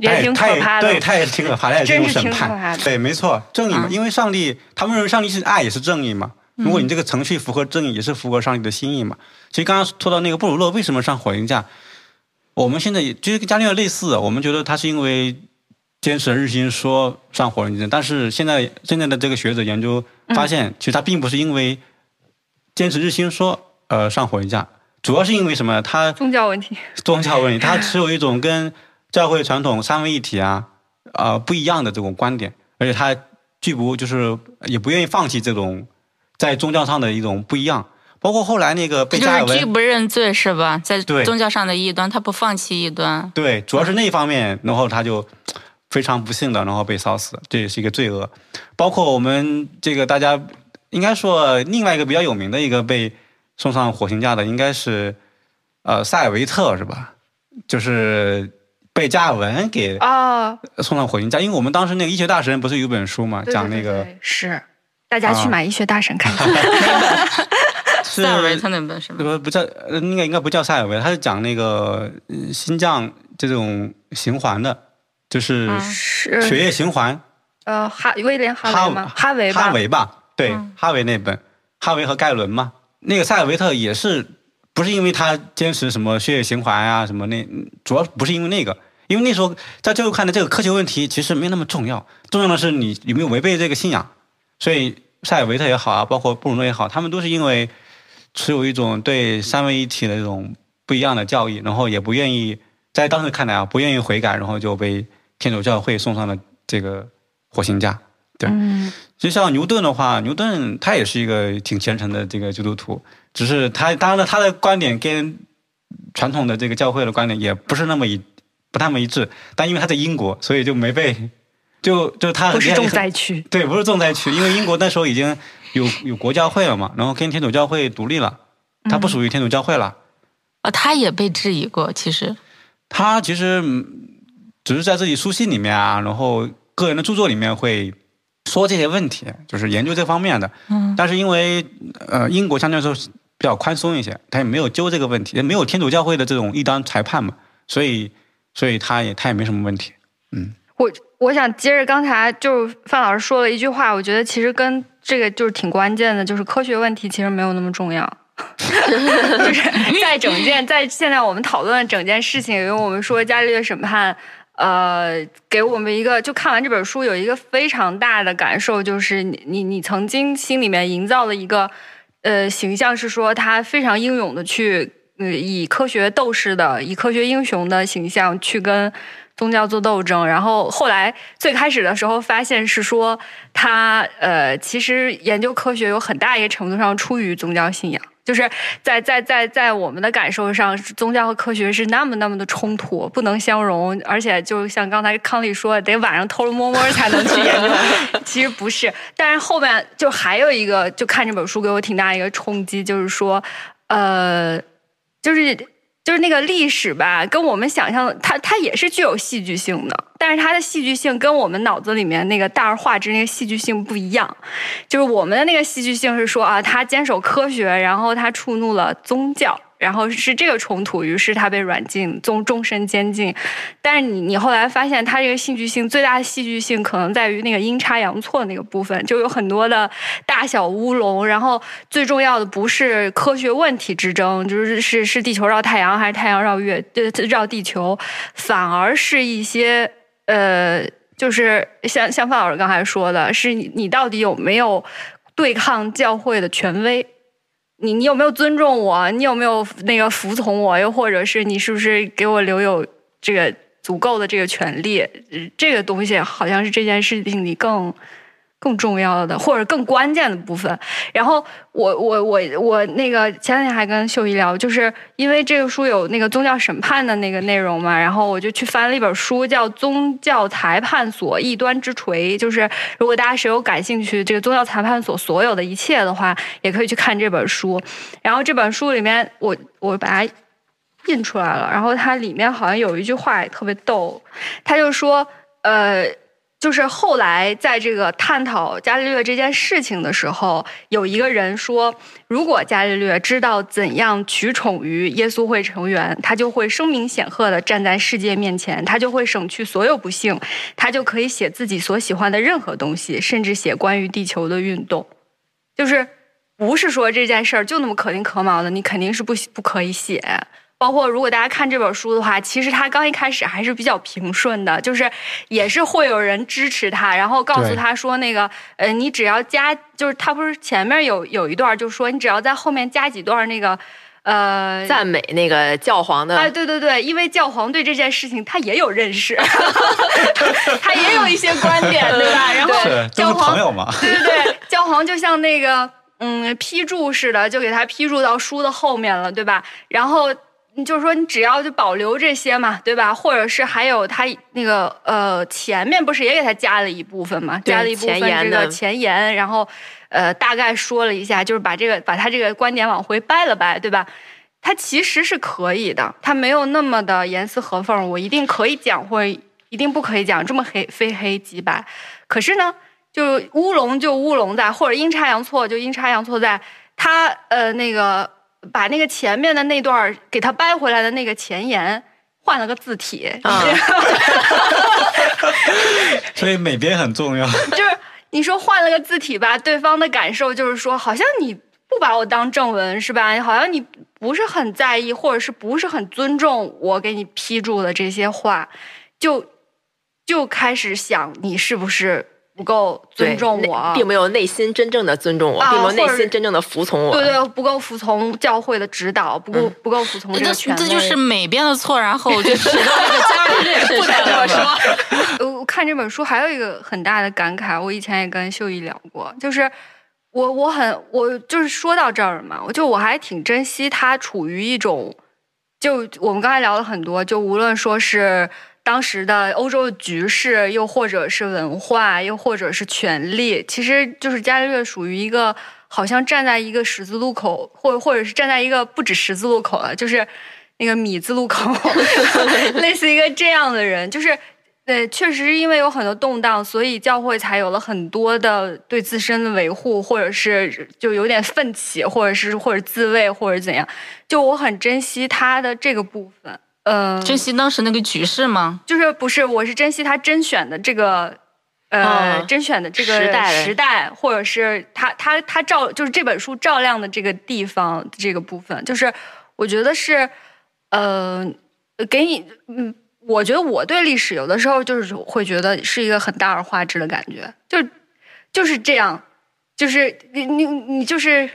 它也挺它可怕的。对，他也是挺可怕的，它也是一种审。判对，没错，正义嘛，嗯因为上帝他们认为上帝是爱，也是正义嘛。如果你这个程序符合正义，也是符合上帝的心意嘛。其实刚刚说到那个布鲁诺为什么上火刑架，我们现在也其实跟加利略类似，我们觉得他是因为坚持日心说上火刑架，但是现在现在的这个学者研究发现，其实他并不是因为坚持日心说呃上火刑架，主要是因为什么？他宗教问题，宗教问题，他持有一种跟教会传统三位一体啊，呃不一样的这种观点，而且他拒不就是也不愿意放弃这种在宗教上的一种不一样。包括后来那个被加尔文，是拒不认罪是吧？在宗教上的异端，他不放弃异端。对，主要是那一方面，然后他就非常不幸的，然后被烧死，这也是一个罪恶。包括我们这个大家应该说另外一个比较有名的一个被送上火星架的，应该是呃塞尔维特是吧？就是被加尔文给啊，送上火星架，因为我们当时那个医学大神不是有本书嘛，讲那个是大家去啊买医学大神看看。是塞尔维特那本是吗？不不叫呃，应该应该不叫塞尔维，他是讲那个呃心脏这种循环的，就是嗯血液循环。呃哈威廉哈维吗？哈维吧。哈维吧，对，嗯。哈维那本，哈维和盖伦嘛，那个塞尔维特也是，不是因为他坚持什么血液循环啊什么那，主要不是因为那个，因为那时候在最后看的这个科学问题其实没那么重要，重要的是你有没有违背这个信仰，所以塞尔维特也好啊，包括布鲁诺也好，他们都是因为持有一种对三位一体的这种不一样的教义，然后也不愿意在当时看来啊，不愿意悔改，然后就被天主教会送上了这个火星架。对嗯就像牛顿的话，牛顿他也是一个挺虔诚的这个基督徒，只是他当然了，他的观点跟传统的这个教会的观点也不是那么一不那么一致，但因为他在英国，所以就没被 就就他不是重灾区。对，不是重灾区，因为英国那时候已经有有国教会了嘛，然后跟天主教会独立了，他不属于天主教会了。啊，他也被质疑过，其实他其实嗯只是在自己书信里面啊，然后个人的著作里面会说这些问题，就是研究这方面的。嗯但是因为呃英国相对来说比较宽松一些，他也没有揪这个问题，也没有天主教会的这种一当裁判嘛，所以所以他也他也没什么问题。嗯我我想接着刚才就是范老师说了一句话，我觉得其实跟这个就是挺关键的，就是科学问题其实没有那么重要。就是在整件在现在我们讨论整件事情，因为我们说伽利略审判，呃，给我们一个就看完这本书有一个非常大的感受，就是你你你曾经心里面营造了一个呃形象，是说他非常英勇的去。呃，以科学斗士的、以科学英雄的形象去跟宗教做斗争，然后后来最开始的时候发现是说他呃，其实研究科学有很大一个程度上出于宗教信仰，就是在在在在我们的感受上，宗教和科学是那么那么的冲突，不能相容，而且就像刚才康利说，得晚上偷偷摸摸才能去研究，其实不是。但是后面就还有一个，就看这本书给我挺大一个冲击，就是说，呃。就是就是那个历史吧，跟我们想象的，它它也是具有戏剧性的，但是它的戏剧性跟我们脑子里面那个大而化之那个戏剧性不一样。就是我们的那个戏剧性是说啊，他坚守科学，然后他触怒了宗教。然后是这个冲突，于是他被软禁，终终身监禁。但是你你后来发现，他这个戏剧性最大的戏剧性可能在于那个阴差阳错那个部分，就有很多的大小乌龙。然后最重要的不是科学问题之争，就是是是地球绕太阳还是太阳绕月呃绕地球，反而是一些呃，就是像像范老师刚才说的，是你你到底有没有对抗教会的权威？你你有没有尊重我？你有没有那个服从我？又或者是你是不是给我留有这个足够的这个权利？这个东西好像是这件事情你更更重要的，或者更关键的部分。然后我我我我那个前两天还跟秀姨聊，就是因为这个书有那个宗教审判的那个内容嘛，然后我就去翻了一本书，叫《宗教裁判所异端之锤》，就是如果大家谁有感兴趣，这个宗教裁判所所有的一切的话，也可以去看这本书。然后这本书里面，我我把它印出来了，然后它里面好像有一句话也特别逗，他就说，呃。就是后来在这个探讨伽利略这件事情的时候，有一个人说，如果伽利略知道怎样取宠于耶稣会成员，他就会声名显赫的站在世界面前，他就会省去所有不幸，他就可以写自己所喜欢的任何东西，甚至写关于地球的运动。就是不是说这件事儿就那么可丁可卯的，你肯定是不不可以写。包括如果大家看这本书的话，其实他刚一开始还是比较平顺的，就是也是会有人支持他，然后告诉他说那个呃，你只要加，就是他不是前面有有一段就说你只要在后面加几段那个呃赞美那个教皇的，哎，对对对，因为教皇对这件事情他也有认识，他也有一些观点，对吧？然后教皇朋友嘛。对对对，教皇就像那个嗯批注似的，就给他批注到书的后面了，对吧？然后就是说你只要就保留这些嘛，对吧？或者是还有他那个呃前面不是也给他加了一部分嘛，加了一部分这个前言的前言，然后呃大概说了一下，就是把这个把他这个观点往回掰了掰，对吧？他其实是可以的，他没有那么的严丝合缝，我一定可以讲或者一定不可以讲，这么黑非黑即白。可是呢，就乌龙就乌龙在，或者阴差阳错就阴差阳错在，他呃那个把那个前面的那段儿给他掰回来的那个前言换了个字体，啊 所以美编很重要。就是你说换了个字体吧，对方的感受就是说，好像你不把我当正文是吧？好像你不是很在意，或者是不是很尊重我给你批注的这些话，就就开始想你是不是不够尊重我，并没有内心真正的尊重我，啊并没有内心真正的服从我。对对，不够服从教会的指导，不够、嗯不够服从这这个权威。这就是美编的错，然后就使到 这个伽利略身上了嘛。呃，我看这本书还有一个很大的感慨，我以前也跟秀姨聊过，就是我我很我就是说到这儿了嘛，我就我还挺珍惜他处于一种，就我们刚才聊了很多，就无论说是当时的欧洲的局势，又或者是文化，又或者是权力，其实就是伽利略属于一个好像站在一个十字路口，或或者是站在一个不止十字路口了，就是那个米字路口，类似一个这样的人，就是。对，确实因为有很多动荡，所以教会才有了很多的对自身的维护，或者是就有点奋起，或者是或者自卫，或者怎样。就我很珍惜他的这个部分，嗯、珍惜当时那个局势吗？就是不是，我是珍惜他甄选的这个，呃，嗯甄选的这个时代时代，或者是他他他照就是这本书照亮的这个地方这个部分，就是我觉得是，呃，给你，嗯，我觉得我对历史有的时候就是会觉得是一个很大而化之的感觉，就就是这样，就是你你你就是。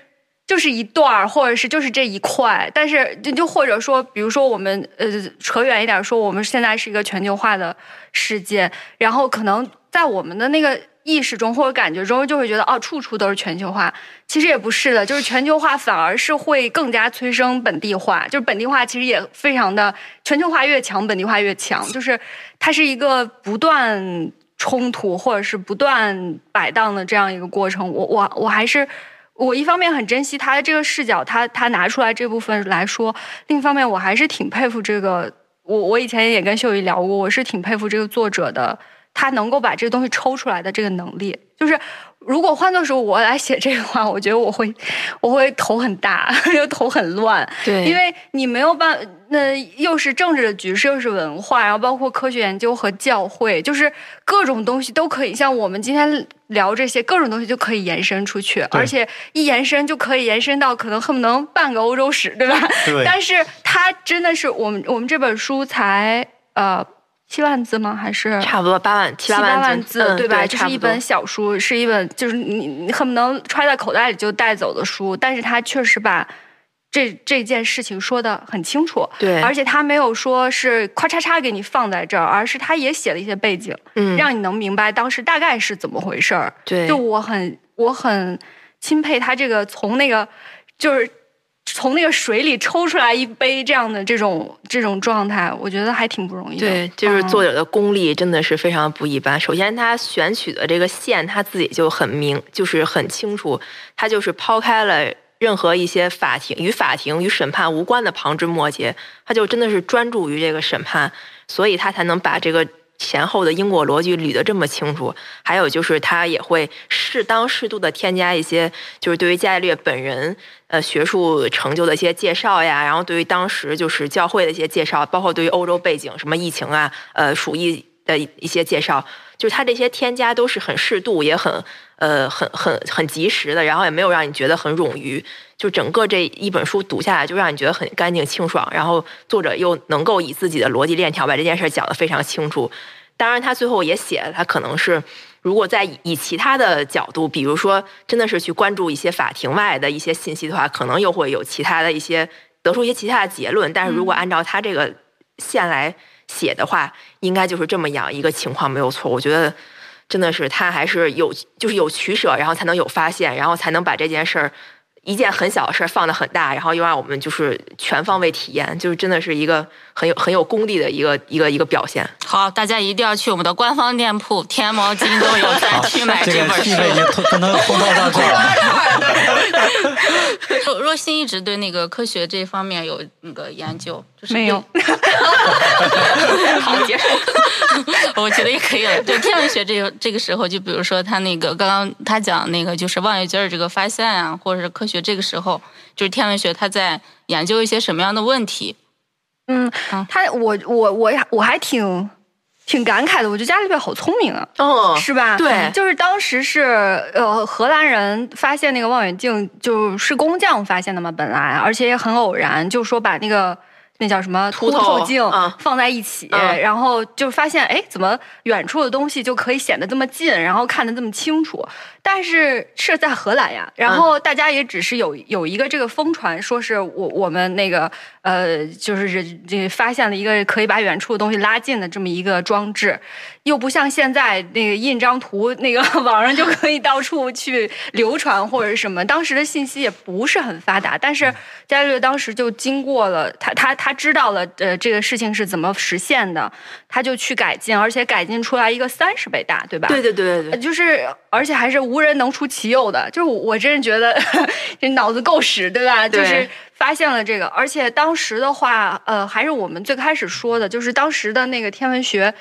就是一段儿，或者是就是这一块，但是就就或者说，比如说我们呃扯远一点说，我们现在是一个全球化的世界，然后可能在我们的那个意识中或者感觉中，就会觉得哦，处处都是全球化。其实也不是的，就是全球化反而是会更加催生本地化，就是本地化其实也非常的全球化越强，本地化越强，就是它是一个不断冲突或者是不断摆荡的这样一个过程。我我我还是。我一方面很珍惜他的这个视角，他他拿出来这部分来说；另一方面，我还是挺佩服这个。我我以前也跟秀姨聊过，我是挺佩服这个作者的，他能够把这个东西抽出来的这个能力。就是如果换作是我来写这个话，我觉得我会 我会头很大，又头很乱。对因为你没有办，那又是政治的局势，又是文化，然后包括科学研究和教会，就是各种东西都可以。像我们今天聊这些，各种东西就可以延伸出去，而且一延伸就可以延伸到可能恨不能半个欧洲史，对吧？对但是它真的是我们我们这本书才呃七万字吗？还是差不多八万七七八万字，嗯对吧？对差不多这是一本小书，是一本就是你你恨不能揣在口袋里就带走的书，但是他确实把这这件事情说的很清楚，对而且他没有说是咔嚓嚓给你放在这儿，而是他也写了一些背景，嗯，让你能明白当时大概是怎么回事儿。对就我很我很钦佩他这个从那个就是从那个水里抽出来一杯这样的这种这种状态，我觉得还挺不容易的。对，就是嗯作者的功力真的是非常不一般。首先，他选取的这个线他自己就很明，就是很清楚，他就是抛开了任何一些法庭与法庭与审判无关的旁枝末节，他就真的是专注于这个审判，所以他才能把这个。前后的因果逻辑捋得这么清楚，还有就是他也会适当适度的添加一些，就是对于伽利略本人呃学术成就的一些介绍呀，然后对于当时就是教会的一些介绍，包括对于欧洲背景什么疫情啊，呃鼠疫的一些介绍，就是他这些添加都是很适度，也很呃很很很及时的，然后也没有让你觉得很冗余，就整个这一本书读下来，就让你觉得很干净清爽，然后作者又能够以自己的逻辑链条把这件事讲得非常清楚。当然，他最后也写了，他可能是如果在以以其他的角度，比如说真的是去关注一些法庭外的一些信息的话，可能又会有其他的一些得出一些其他的结论。但是如果按照他这个线来写的话，应该就是这么样一个情况，没有错。我觉得真的是他还是有就是有取舍，然后才能有发现，然后才能把这件事儿。一件很小的事儿放得很大，然后又让我们就是全方位体验，就是真的是一个很有很有功力的一个一个一个表现。好，大家一定要去我们的官方店铺天猫、京东有在去买这个本书气氛。已经不能通报到到这了。若若曦一直对那个科学这方面有那个研究，就是没有 好，结束。我觉得也可以了。对天文学这个这个时候，就比如说他那个刚刚他讲那个就是望远镜儿这个发现啊，或者是科学这个时候，就是天文学他在研究一些什么样的问题？嗯啊，他我我我我还挺挺感慨的，我觉得加利略好聪明啊。哦，是吧？对就是当时是呃荷兰人发现那个望远镜，就是工匠发现的嘛，本来而且也很偶然，就说把那个那叫什么凸透透镜嗯放在一起，嗯然后就发现哎，怎么远处的东西就可以显得这么近，然后看得这么清楚？但是是在荷兰呀，然后大家也只是有有一个这个疯传，说是我我们那个呃，就是这发现了一个可以把远处的东西拉近的这么一个装置，又不像现在那个印张图，那个 网上就可以到处去流传或者什么。当时的信息也不是很发达，但是伽利略当时就经过了他他他知道了呃这个事情是怎么实现的，他就去改进，而且改进出来一个三十倍大，对吧？对对对对对，就是，而且还是无人能出其右的，就是我我真是觉得 这脑子够使，对吧？就是发现了这个，而且当时的话，呃，还是我们最开始说的，就是当时的那个天文学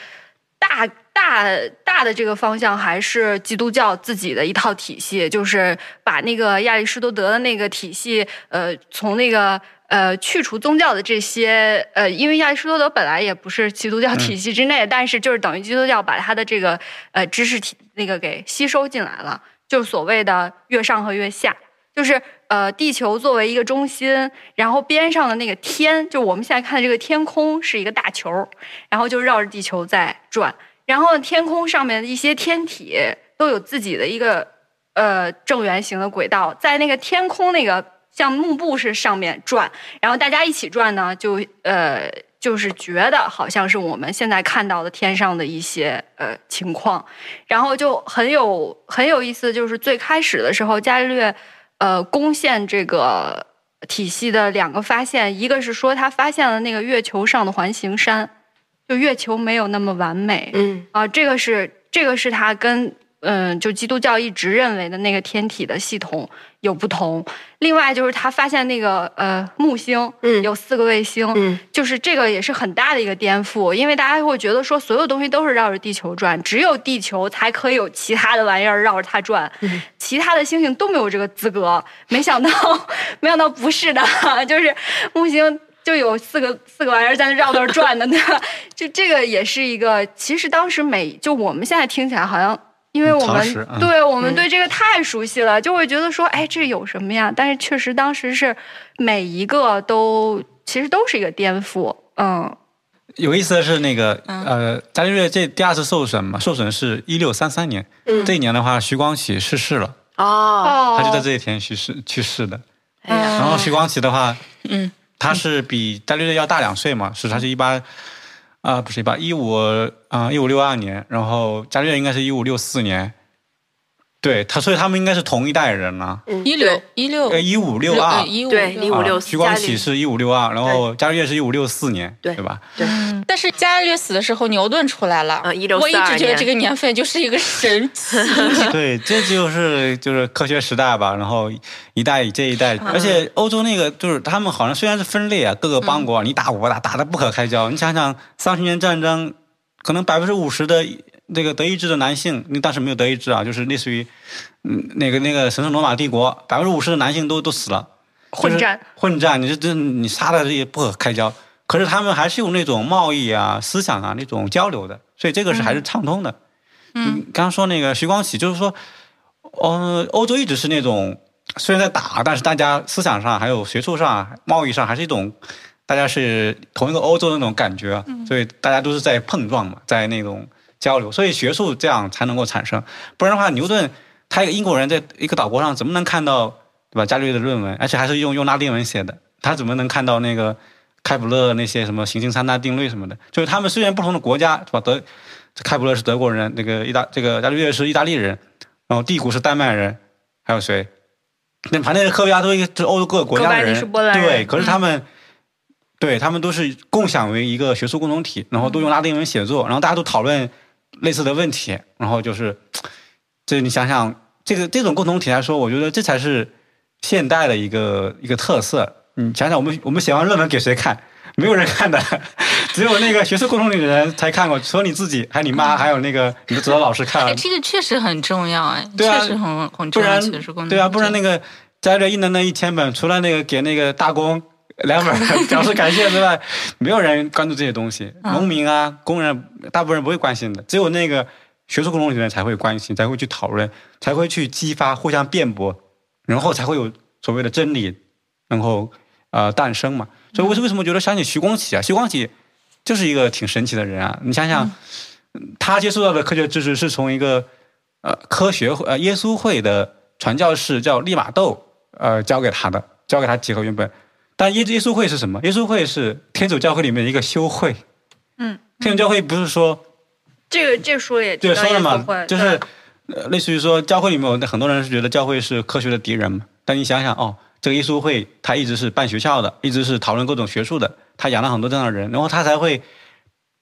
大大大的这个方向还是基督教自己的一套体系，就是把那个亚里士多德的那个体系，呃，从那个。呃，去除宗教的这些，呃，因为亚里士多德本来也不是基督教体系之内，但是就是等于基督教把他的这个呃知识体那个给吸收进来了，就是所谓的月上和月下，就是呃地球作为一个中心，然后边上的那个天，就我们现在看的这个天空是一个大球，然后就绕着地球在转，然后天空上面的一些天体都有自己的一个呃正圆形的轨道，在那个天空那个像幕布是上面转，然后大家一起转呢，就呃就是觉得好像是我们现在看到的天上的一些呃情况，然后就很有很有意思，就是最开始的时候，伽利略呃攻陷这个体系的两个发现，一个是说他发现了那个月球上的环形山，就月球没有那么完美，嗯。啊，这个是这个是他跟嗯，就基督教一直认为的那个天体的系统有不同。另外就是他发现那个呃木星，嗯有四个卫星，嗯就是这个也是很大的一个颠覆，因为大家会觉得说所有东西都是绕着地球转，只有地球才可以有其他的玩意儿绕着它转，其他的星星都没有这个资格。没想到，没想到不是的，就是木星。就有四个四个玩意儿在那绕那儿转的呢，就这个也是一个，其实当时每就我们现在听起来好像，因为我们嗯对我们对这个太熟悉了，就会觉得说，哎，这有什么呀？但是确实当时是每一个都其实都是一个颠覆，嗯有意思的是，那个嗯呃，伽利略这第二次受审嘛，受审是一六三三年。嗯这一年的话，徐光启逝世了，哦，哦，他就在这一天去世去世的。哎呀，然后徐光启的话，嗯，他是比伽利略要大两岁嘛，是他是一八啊不是一八一五啊一五六二年，然后伽利略应该是一五六四年。对他，所以他们应该是同一代人了。嗯一六一六呃，一五六二，一五对1564啊徐光启是一五六二，然后伽利略是一五六四年，对对吧？对，但是伽利略死的时候，牛顿出来了。啊1642我一直觉得这个年份就是一个神奇。对，这就是就是科学时代吧，然后一代接一代，而且欧洲那个就是他们好像虽然是分裂啊，各个邦国、你打我打，打的不可开交。你想想三十年战争，可能百分之五十的这个德意志的男性，那当时没有德意志啊，就是类似于嗯那个那个神圣罗马帝国，百分之五十的男性都都死了。混战，混战，你这这你杀的这也不可开交。可是他们还是有那种贸易啊、思想啊那种交流的，所以这个是还是畅通的。嗯，刚刚说那个徐光启，就是说，呃，欧洲一直是那种虽然在打，但是大家思想上还有学术上、贸易上还是一种大家是同一个欧洲的那种感觉，所以大家都是在碰撞嘛，在那种交流，所以学术这样才能够产生。不然的话，牛顿他一个英国人在一个岛国上怎么能看到对吧？伽利略的论文，而且还是用用拉丁文写的，他怎么能看到那个开普勒那些什么行星三大定律什么的？就是他们虽然不同的国家是吧？德开普勒是德国人，那个意大这个伽利略是意大利人，然后蒂谷是丹麦人，还有谁？那反正科学家都是欧洲各个国家的人对，可是他们。对他们都是共享为一个学术共同体，然后都用拉丁文写作，然后大家都讨论类似的问题，然后就是，这 你想想，这个这种共同体来说，我觉得这才是现代的一个一个特色。你想想，我们我们写完论文给谁看？没有人看的，只有那个学术共同体的人才看过，除了你自己，还有你妈，还有那个你的指导老师看哎，了，这个确实很重要哎，对啊确实很很重要。对啊，不然那个加热印的那一千本，除了那个给那个大工两本 表示感谢之外，没有人关注这些东西。嗯农民啊，工人，大部分人不会关心的，只有那个学术共同体的人才会关心，才会去讨论，才会去激发，互相辩驳，然后才会有所谓的真理，然后呃诞生嘛。所以我是为什么觉得想起徐光启啊？徐光启就是一个挺神奇的人啊！你想想，他接触到的科学知识是从一个呃科学会呃耶稣会的传教士叫利玛窦呃教给他的，教给他几何原本。但耶耶稣会是什么？耶稣会是天主教会里面的一个修会。嗯，天主教会不是说这个这书也对说了嘛就是呃类似于说教会里面有很多人是觉得教会是科学的敌人嘛。但你想想哦，这个耶稣会他一直是办学校的，一直是讨论各种学术的，他养了很多这样的人，然后他才会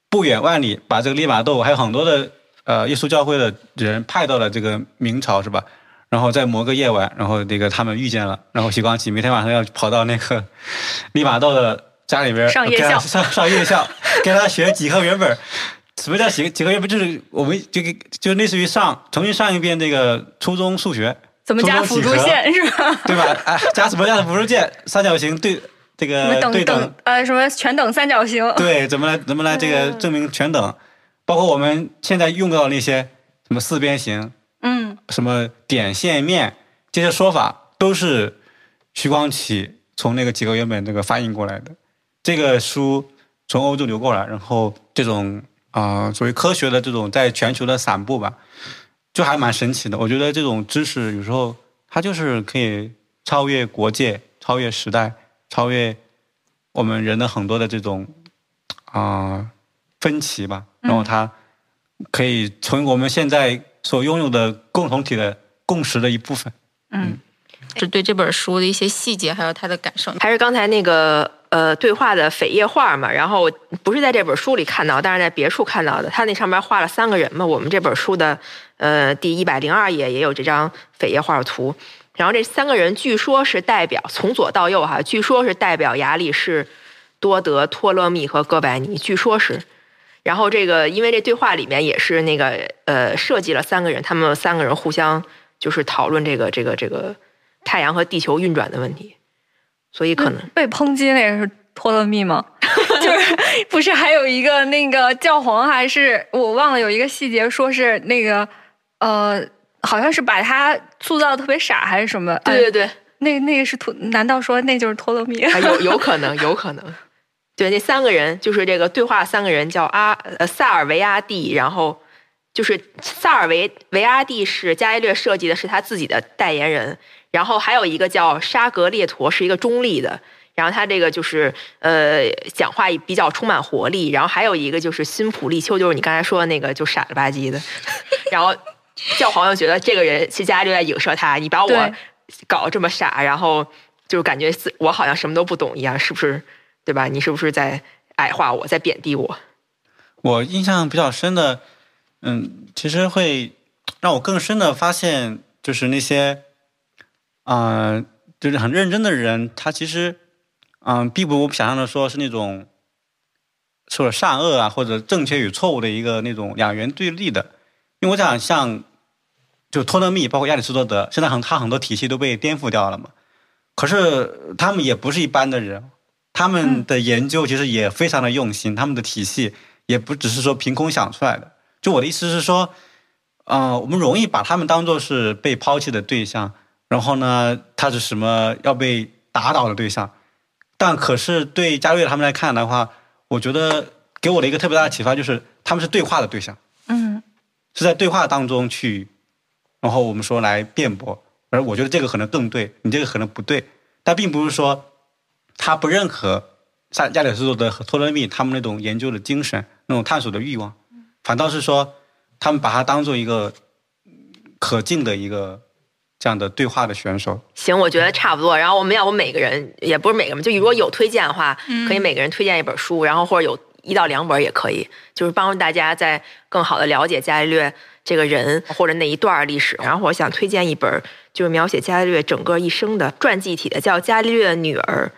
不远万里把这个利玛窦还有很多的呃耶稣教会的人派到了这个明朝是吧？然后在某个夜晚，然后那个他们遇见了，然后徐光启每天晚上要跑到那个利玛窦的家里边上夜校上 上夜校，跟他学几何原本。什么叫几几何原本？就是我们这个就类似于上重新上一遍这个初中数学，怎么加辅助线是吧？对吧？哎，加什么加的辅助线？三角形对这个对等等呃什么全等三角形？对，怎么来怎么来这个证明全等？包括我们现在用到的那些什么四边形、嗯什么点线面这些说法，都是徐光启从那个几何原本那个翻译过来的。这个书从欧洲流过来，然后这种啊、呃所谓科学的这种在全球的散布吧，就还蛮神奇的。我觉得这种知识有时候它就是可以超越国界、超越时代、超越我们人的很多的这种啊、分歧吧，然后它可以从我们现在所拥有的共同体的共识的一部分。嗯，是对这本书的一些细节还有他的感受。还是刚才那个呃对话的扉页画嘛，然后不是在这本书里看到，但是在别处看到的。他那上面画了三个人嘛，我们这本书的呃第一百零二页也有这张扉页画图。然后这三个人据说是代表从左到右哈，据说是代表亚里士多德、托勒密和哥白尼，据说是。然后这个因为这对话里面也是那个呃设计了三个人，他们三个人互相就是讨论这个这个这个太阳和地球运转的问题，所以可能。被抨击那个是托勒密吗？就是不是还有一个那个教皇还是我忘了有一个细节，说是那个呃，好像是把他塑造的特别傻还是什么？对对对，哎那那个是托？难道说那就是托勒密？还有有可能，有可能。对，那三个人就是这个对话，三个人叫阿呃萨尔维阿蒂，然后就是萨尔维维阿蒂是伽利略设计的，是他自己的代言人，然后还有一个叫沙格列陀，是一个中立的。然后他这个就是呃，讲话比较充满活力。然后还有一个就是辛普利丘，就是你刚才说的那个，就傻了吧唧的。然后教皇又觉得这个人是伽利略在影射他，你把我搞这么傻，然后就是感觉我好像什么都不懂一样，是不是？对吧？你是不是在矮化我，在贬低我？我印象比较深的，嗯，其实会让我更深的发现，就是那些，嗯、就是很认真的人，他其实，嗯、并不我想象的说是那种，说了善恶啊，或者正确与错误的一个那种两元对立的。因为我想像，就托勒密，包括亚里士多德，现在很他很多体系都被颠覆掉了嘛。可是他们也不是一般的人，他们的研究其实也非常的用心，他们的体系也不只是说凭空想出来的。就我的意思是说，呃，我们容易把他们当做是被抛弃的对象，然后呢，他是什么要被打倒的对象。但可是对伽利略他们来看的话，我觉得给我的一个特别大的启发就是，他们是对话的对象，嗯是在对话当中去，然后我们说来辩驳。而我觉得这个可能更对，你这个可能不对，但并不是说他不认可萨亚里士多德和托勒密他们那种研究的精神、那种探索的欲望，反倒是说他们把它当做一个嗯可敬的一个这样的对话的选手。行，我觉得差不多。然后我们要不每个人也不是每个人，就如果有推荐的话，嗯可以每个人推荐一本书，然后或者有一到两本也可以，就是帮助大家在更好的了解伽利略这个人或者那一段历史。然后我想推荐一本，就是描写伽利略整个一生的传记体的，叫《伽利略的女儿》，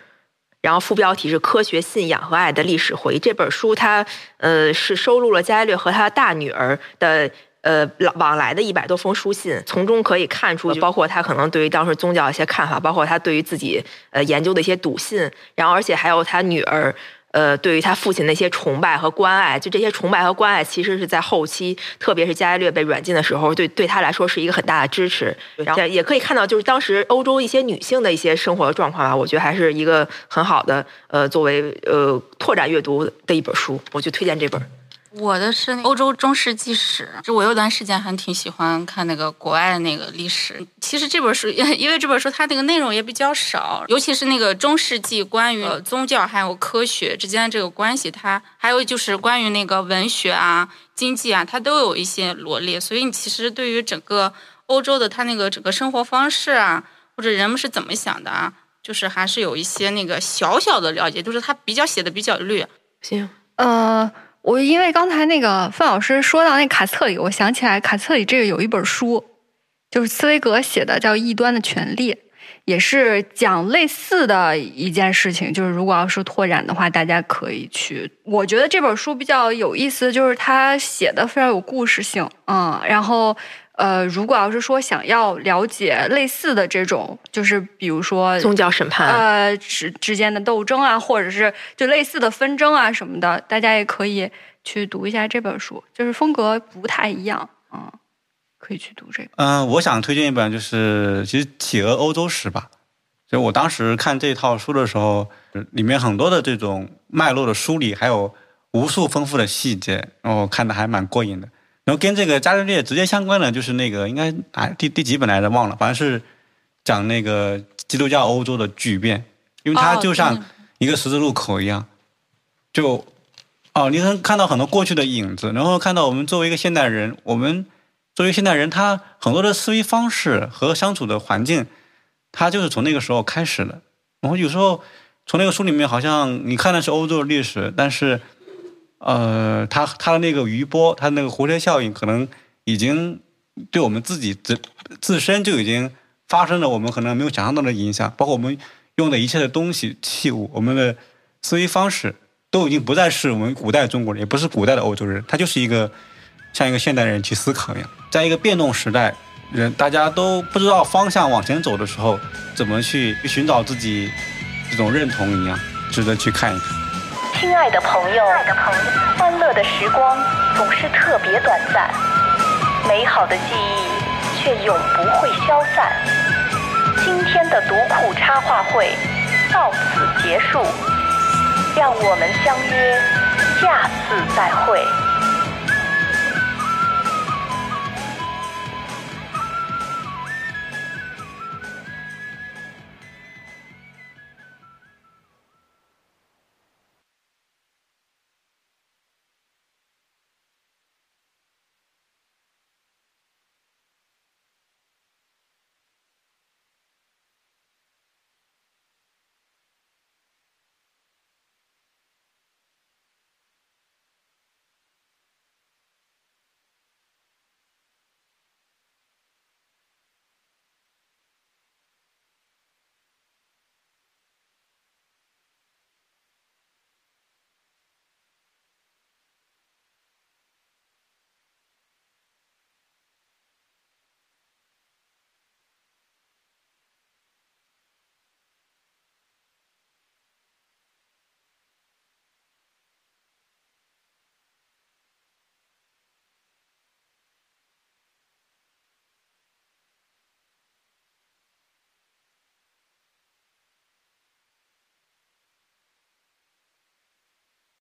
然后副标题是“科学信仰和爱的历史回忆”。这本书它呃是收录了伽利略和他大女儿的。呃，往来的一百多封书信，从中可以看出，包括他可能对于当时宗教一些看法，包括他对于自己呃研究的一些笃信，然后而且还有他女儿呃对于他父亲的一些崇拜和关爱，就这些崇拜和关爱，其实是在后期，特别是伽利略被软禁的时候，对对他来说是一个很大的支持。然后也可以看到，就是当时欧洲一些女性的一些生活状况啊，我觉得还是一个很好的呃作为呃拓展阅读的一本书，我就推荐这本。我的是欧洲中世纪史，就我有段时间还挺喜欢看那个国外的那个历史。其实这本书，因为这本书它那个内容也比较少，尤其是那个中世纪关于宗教还有科学之间的这个关系，它还有就是关于那个文学啊、经济啊，它都有一些罗列。所以你其实对于整个欧洲的它那个整个生活方式啊，或者人们是怎么想的啊，就是还是有一些那个小小的了解，就是它比较写的比较略。行，呃。我因为刚才那个范老师说到那卡册里，我想起来卡册里这个有一本书，就是茨威格写的，叫《异端的权利》，也是讲类似的一件事情。就是如果要是拓展的话，大家可以去。我觉得这本书比较有意思，就是他写的非常有故事性，嗯，然后。呃，如果要是说想要了解类似的这种，就是比如说宗教审判，呃之之间的斗争啊，或者是就类似的纷争啊什么的，大家也可以去读一下这本书，就是风格不太一样，嗯，可以去读这个。嗯，我想推荐一本，就是其实《企鹅欧洲史》吧。就我当时看这套书的时候，里面很多的这种脉络的梳理，还有无数丰富的细节，然后看的还蛮过瘾的。然后跟这个伽利略直接相关的，就是那个应该啊第第几本来着忘了，反正是讲那个基督教欧洲的巨变，因为它就像一个十字路口一样，就哦你能看到很多过去的影子，然后看到我们作为一个现代人，我们作为现代人，他很多的思维方式和相处的环境，他就是从那个时候开始的。然后有时候从那个书里面，好像你看的是欧洲的历史，但是。呃，它它的那个余波，它那个蝴蝶效应，可能已经对我们自己自自身就已经发生了我们可能没有想象到的影响，包括我们用的一切的东西器物，我们的思维方式都已经不再是我们古代中国人，也不是古代的欧洲人，他就是一个像一个现代人去思考一样，在一个变动时代，人大家都不知道方向往前走的时候，怎么去寻找自己这种认同一样，值得去看一看。亲爱的朋友，欢乐的时光总是特别短暂，美好的记忆却永不会消散。今天的读库插画会到此结束，让我们相约下次再会。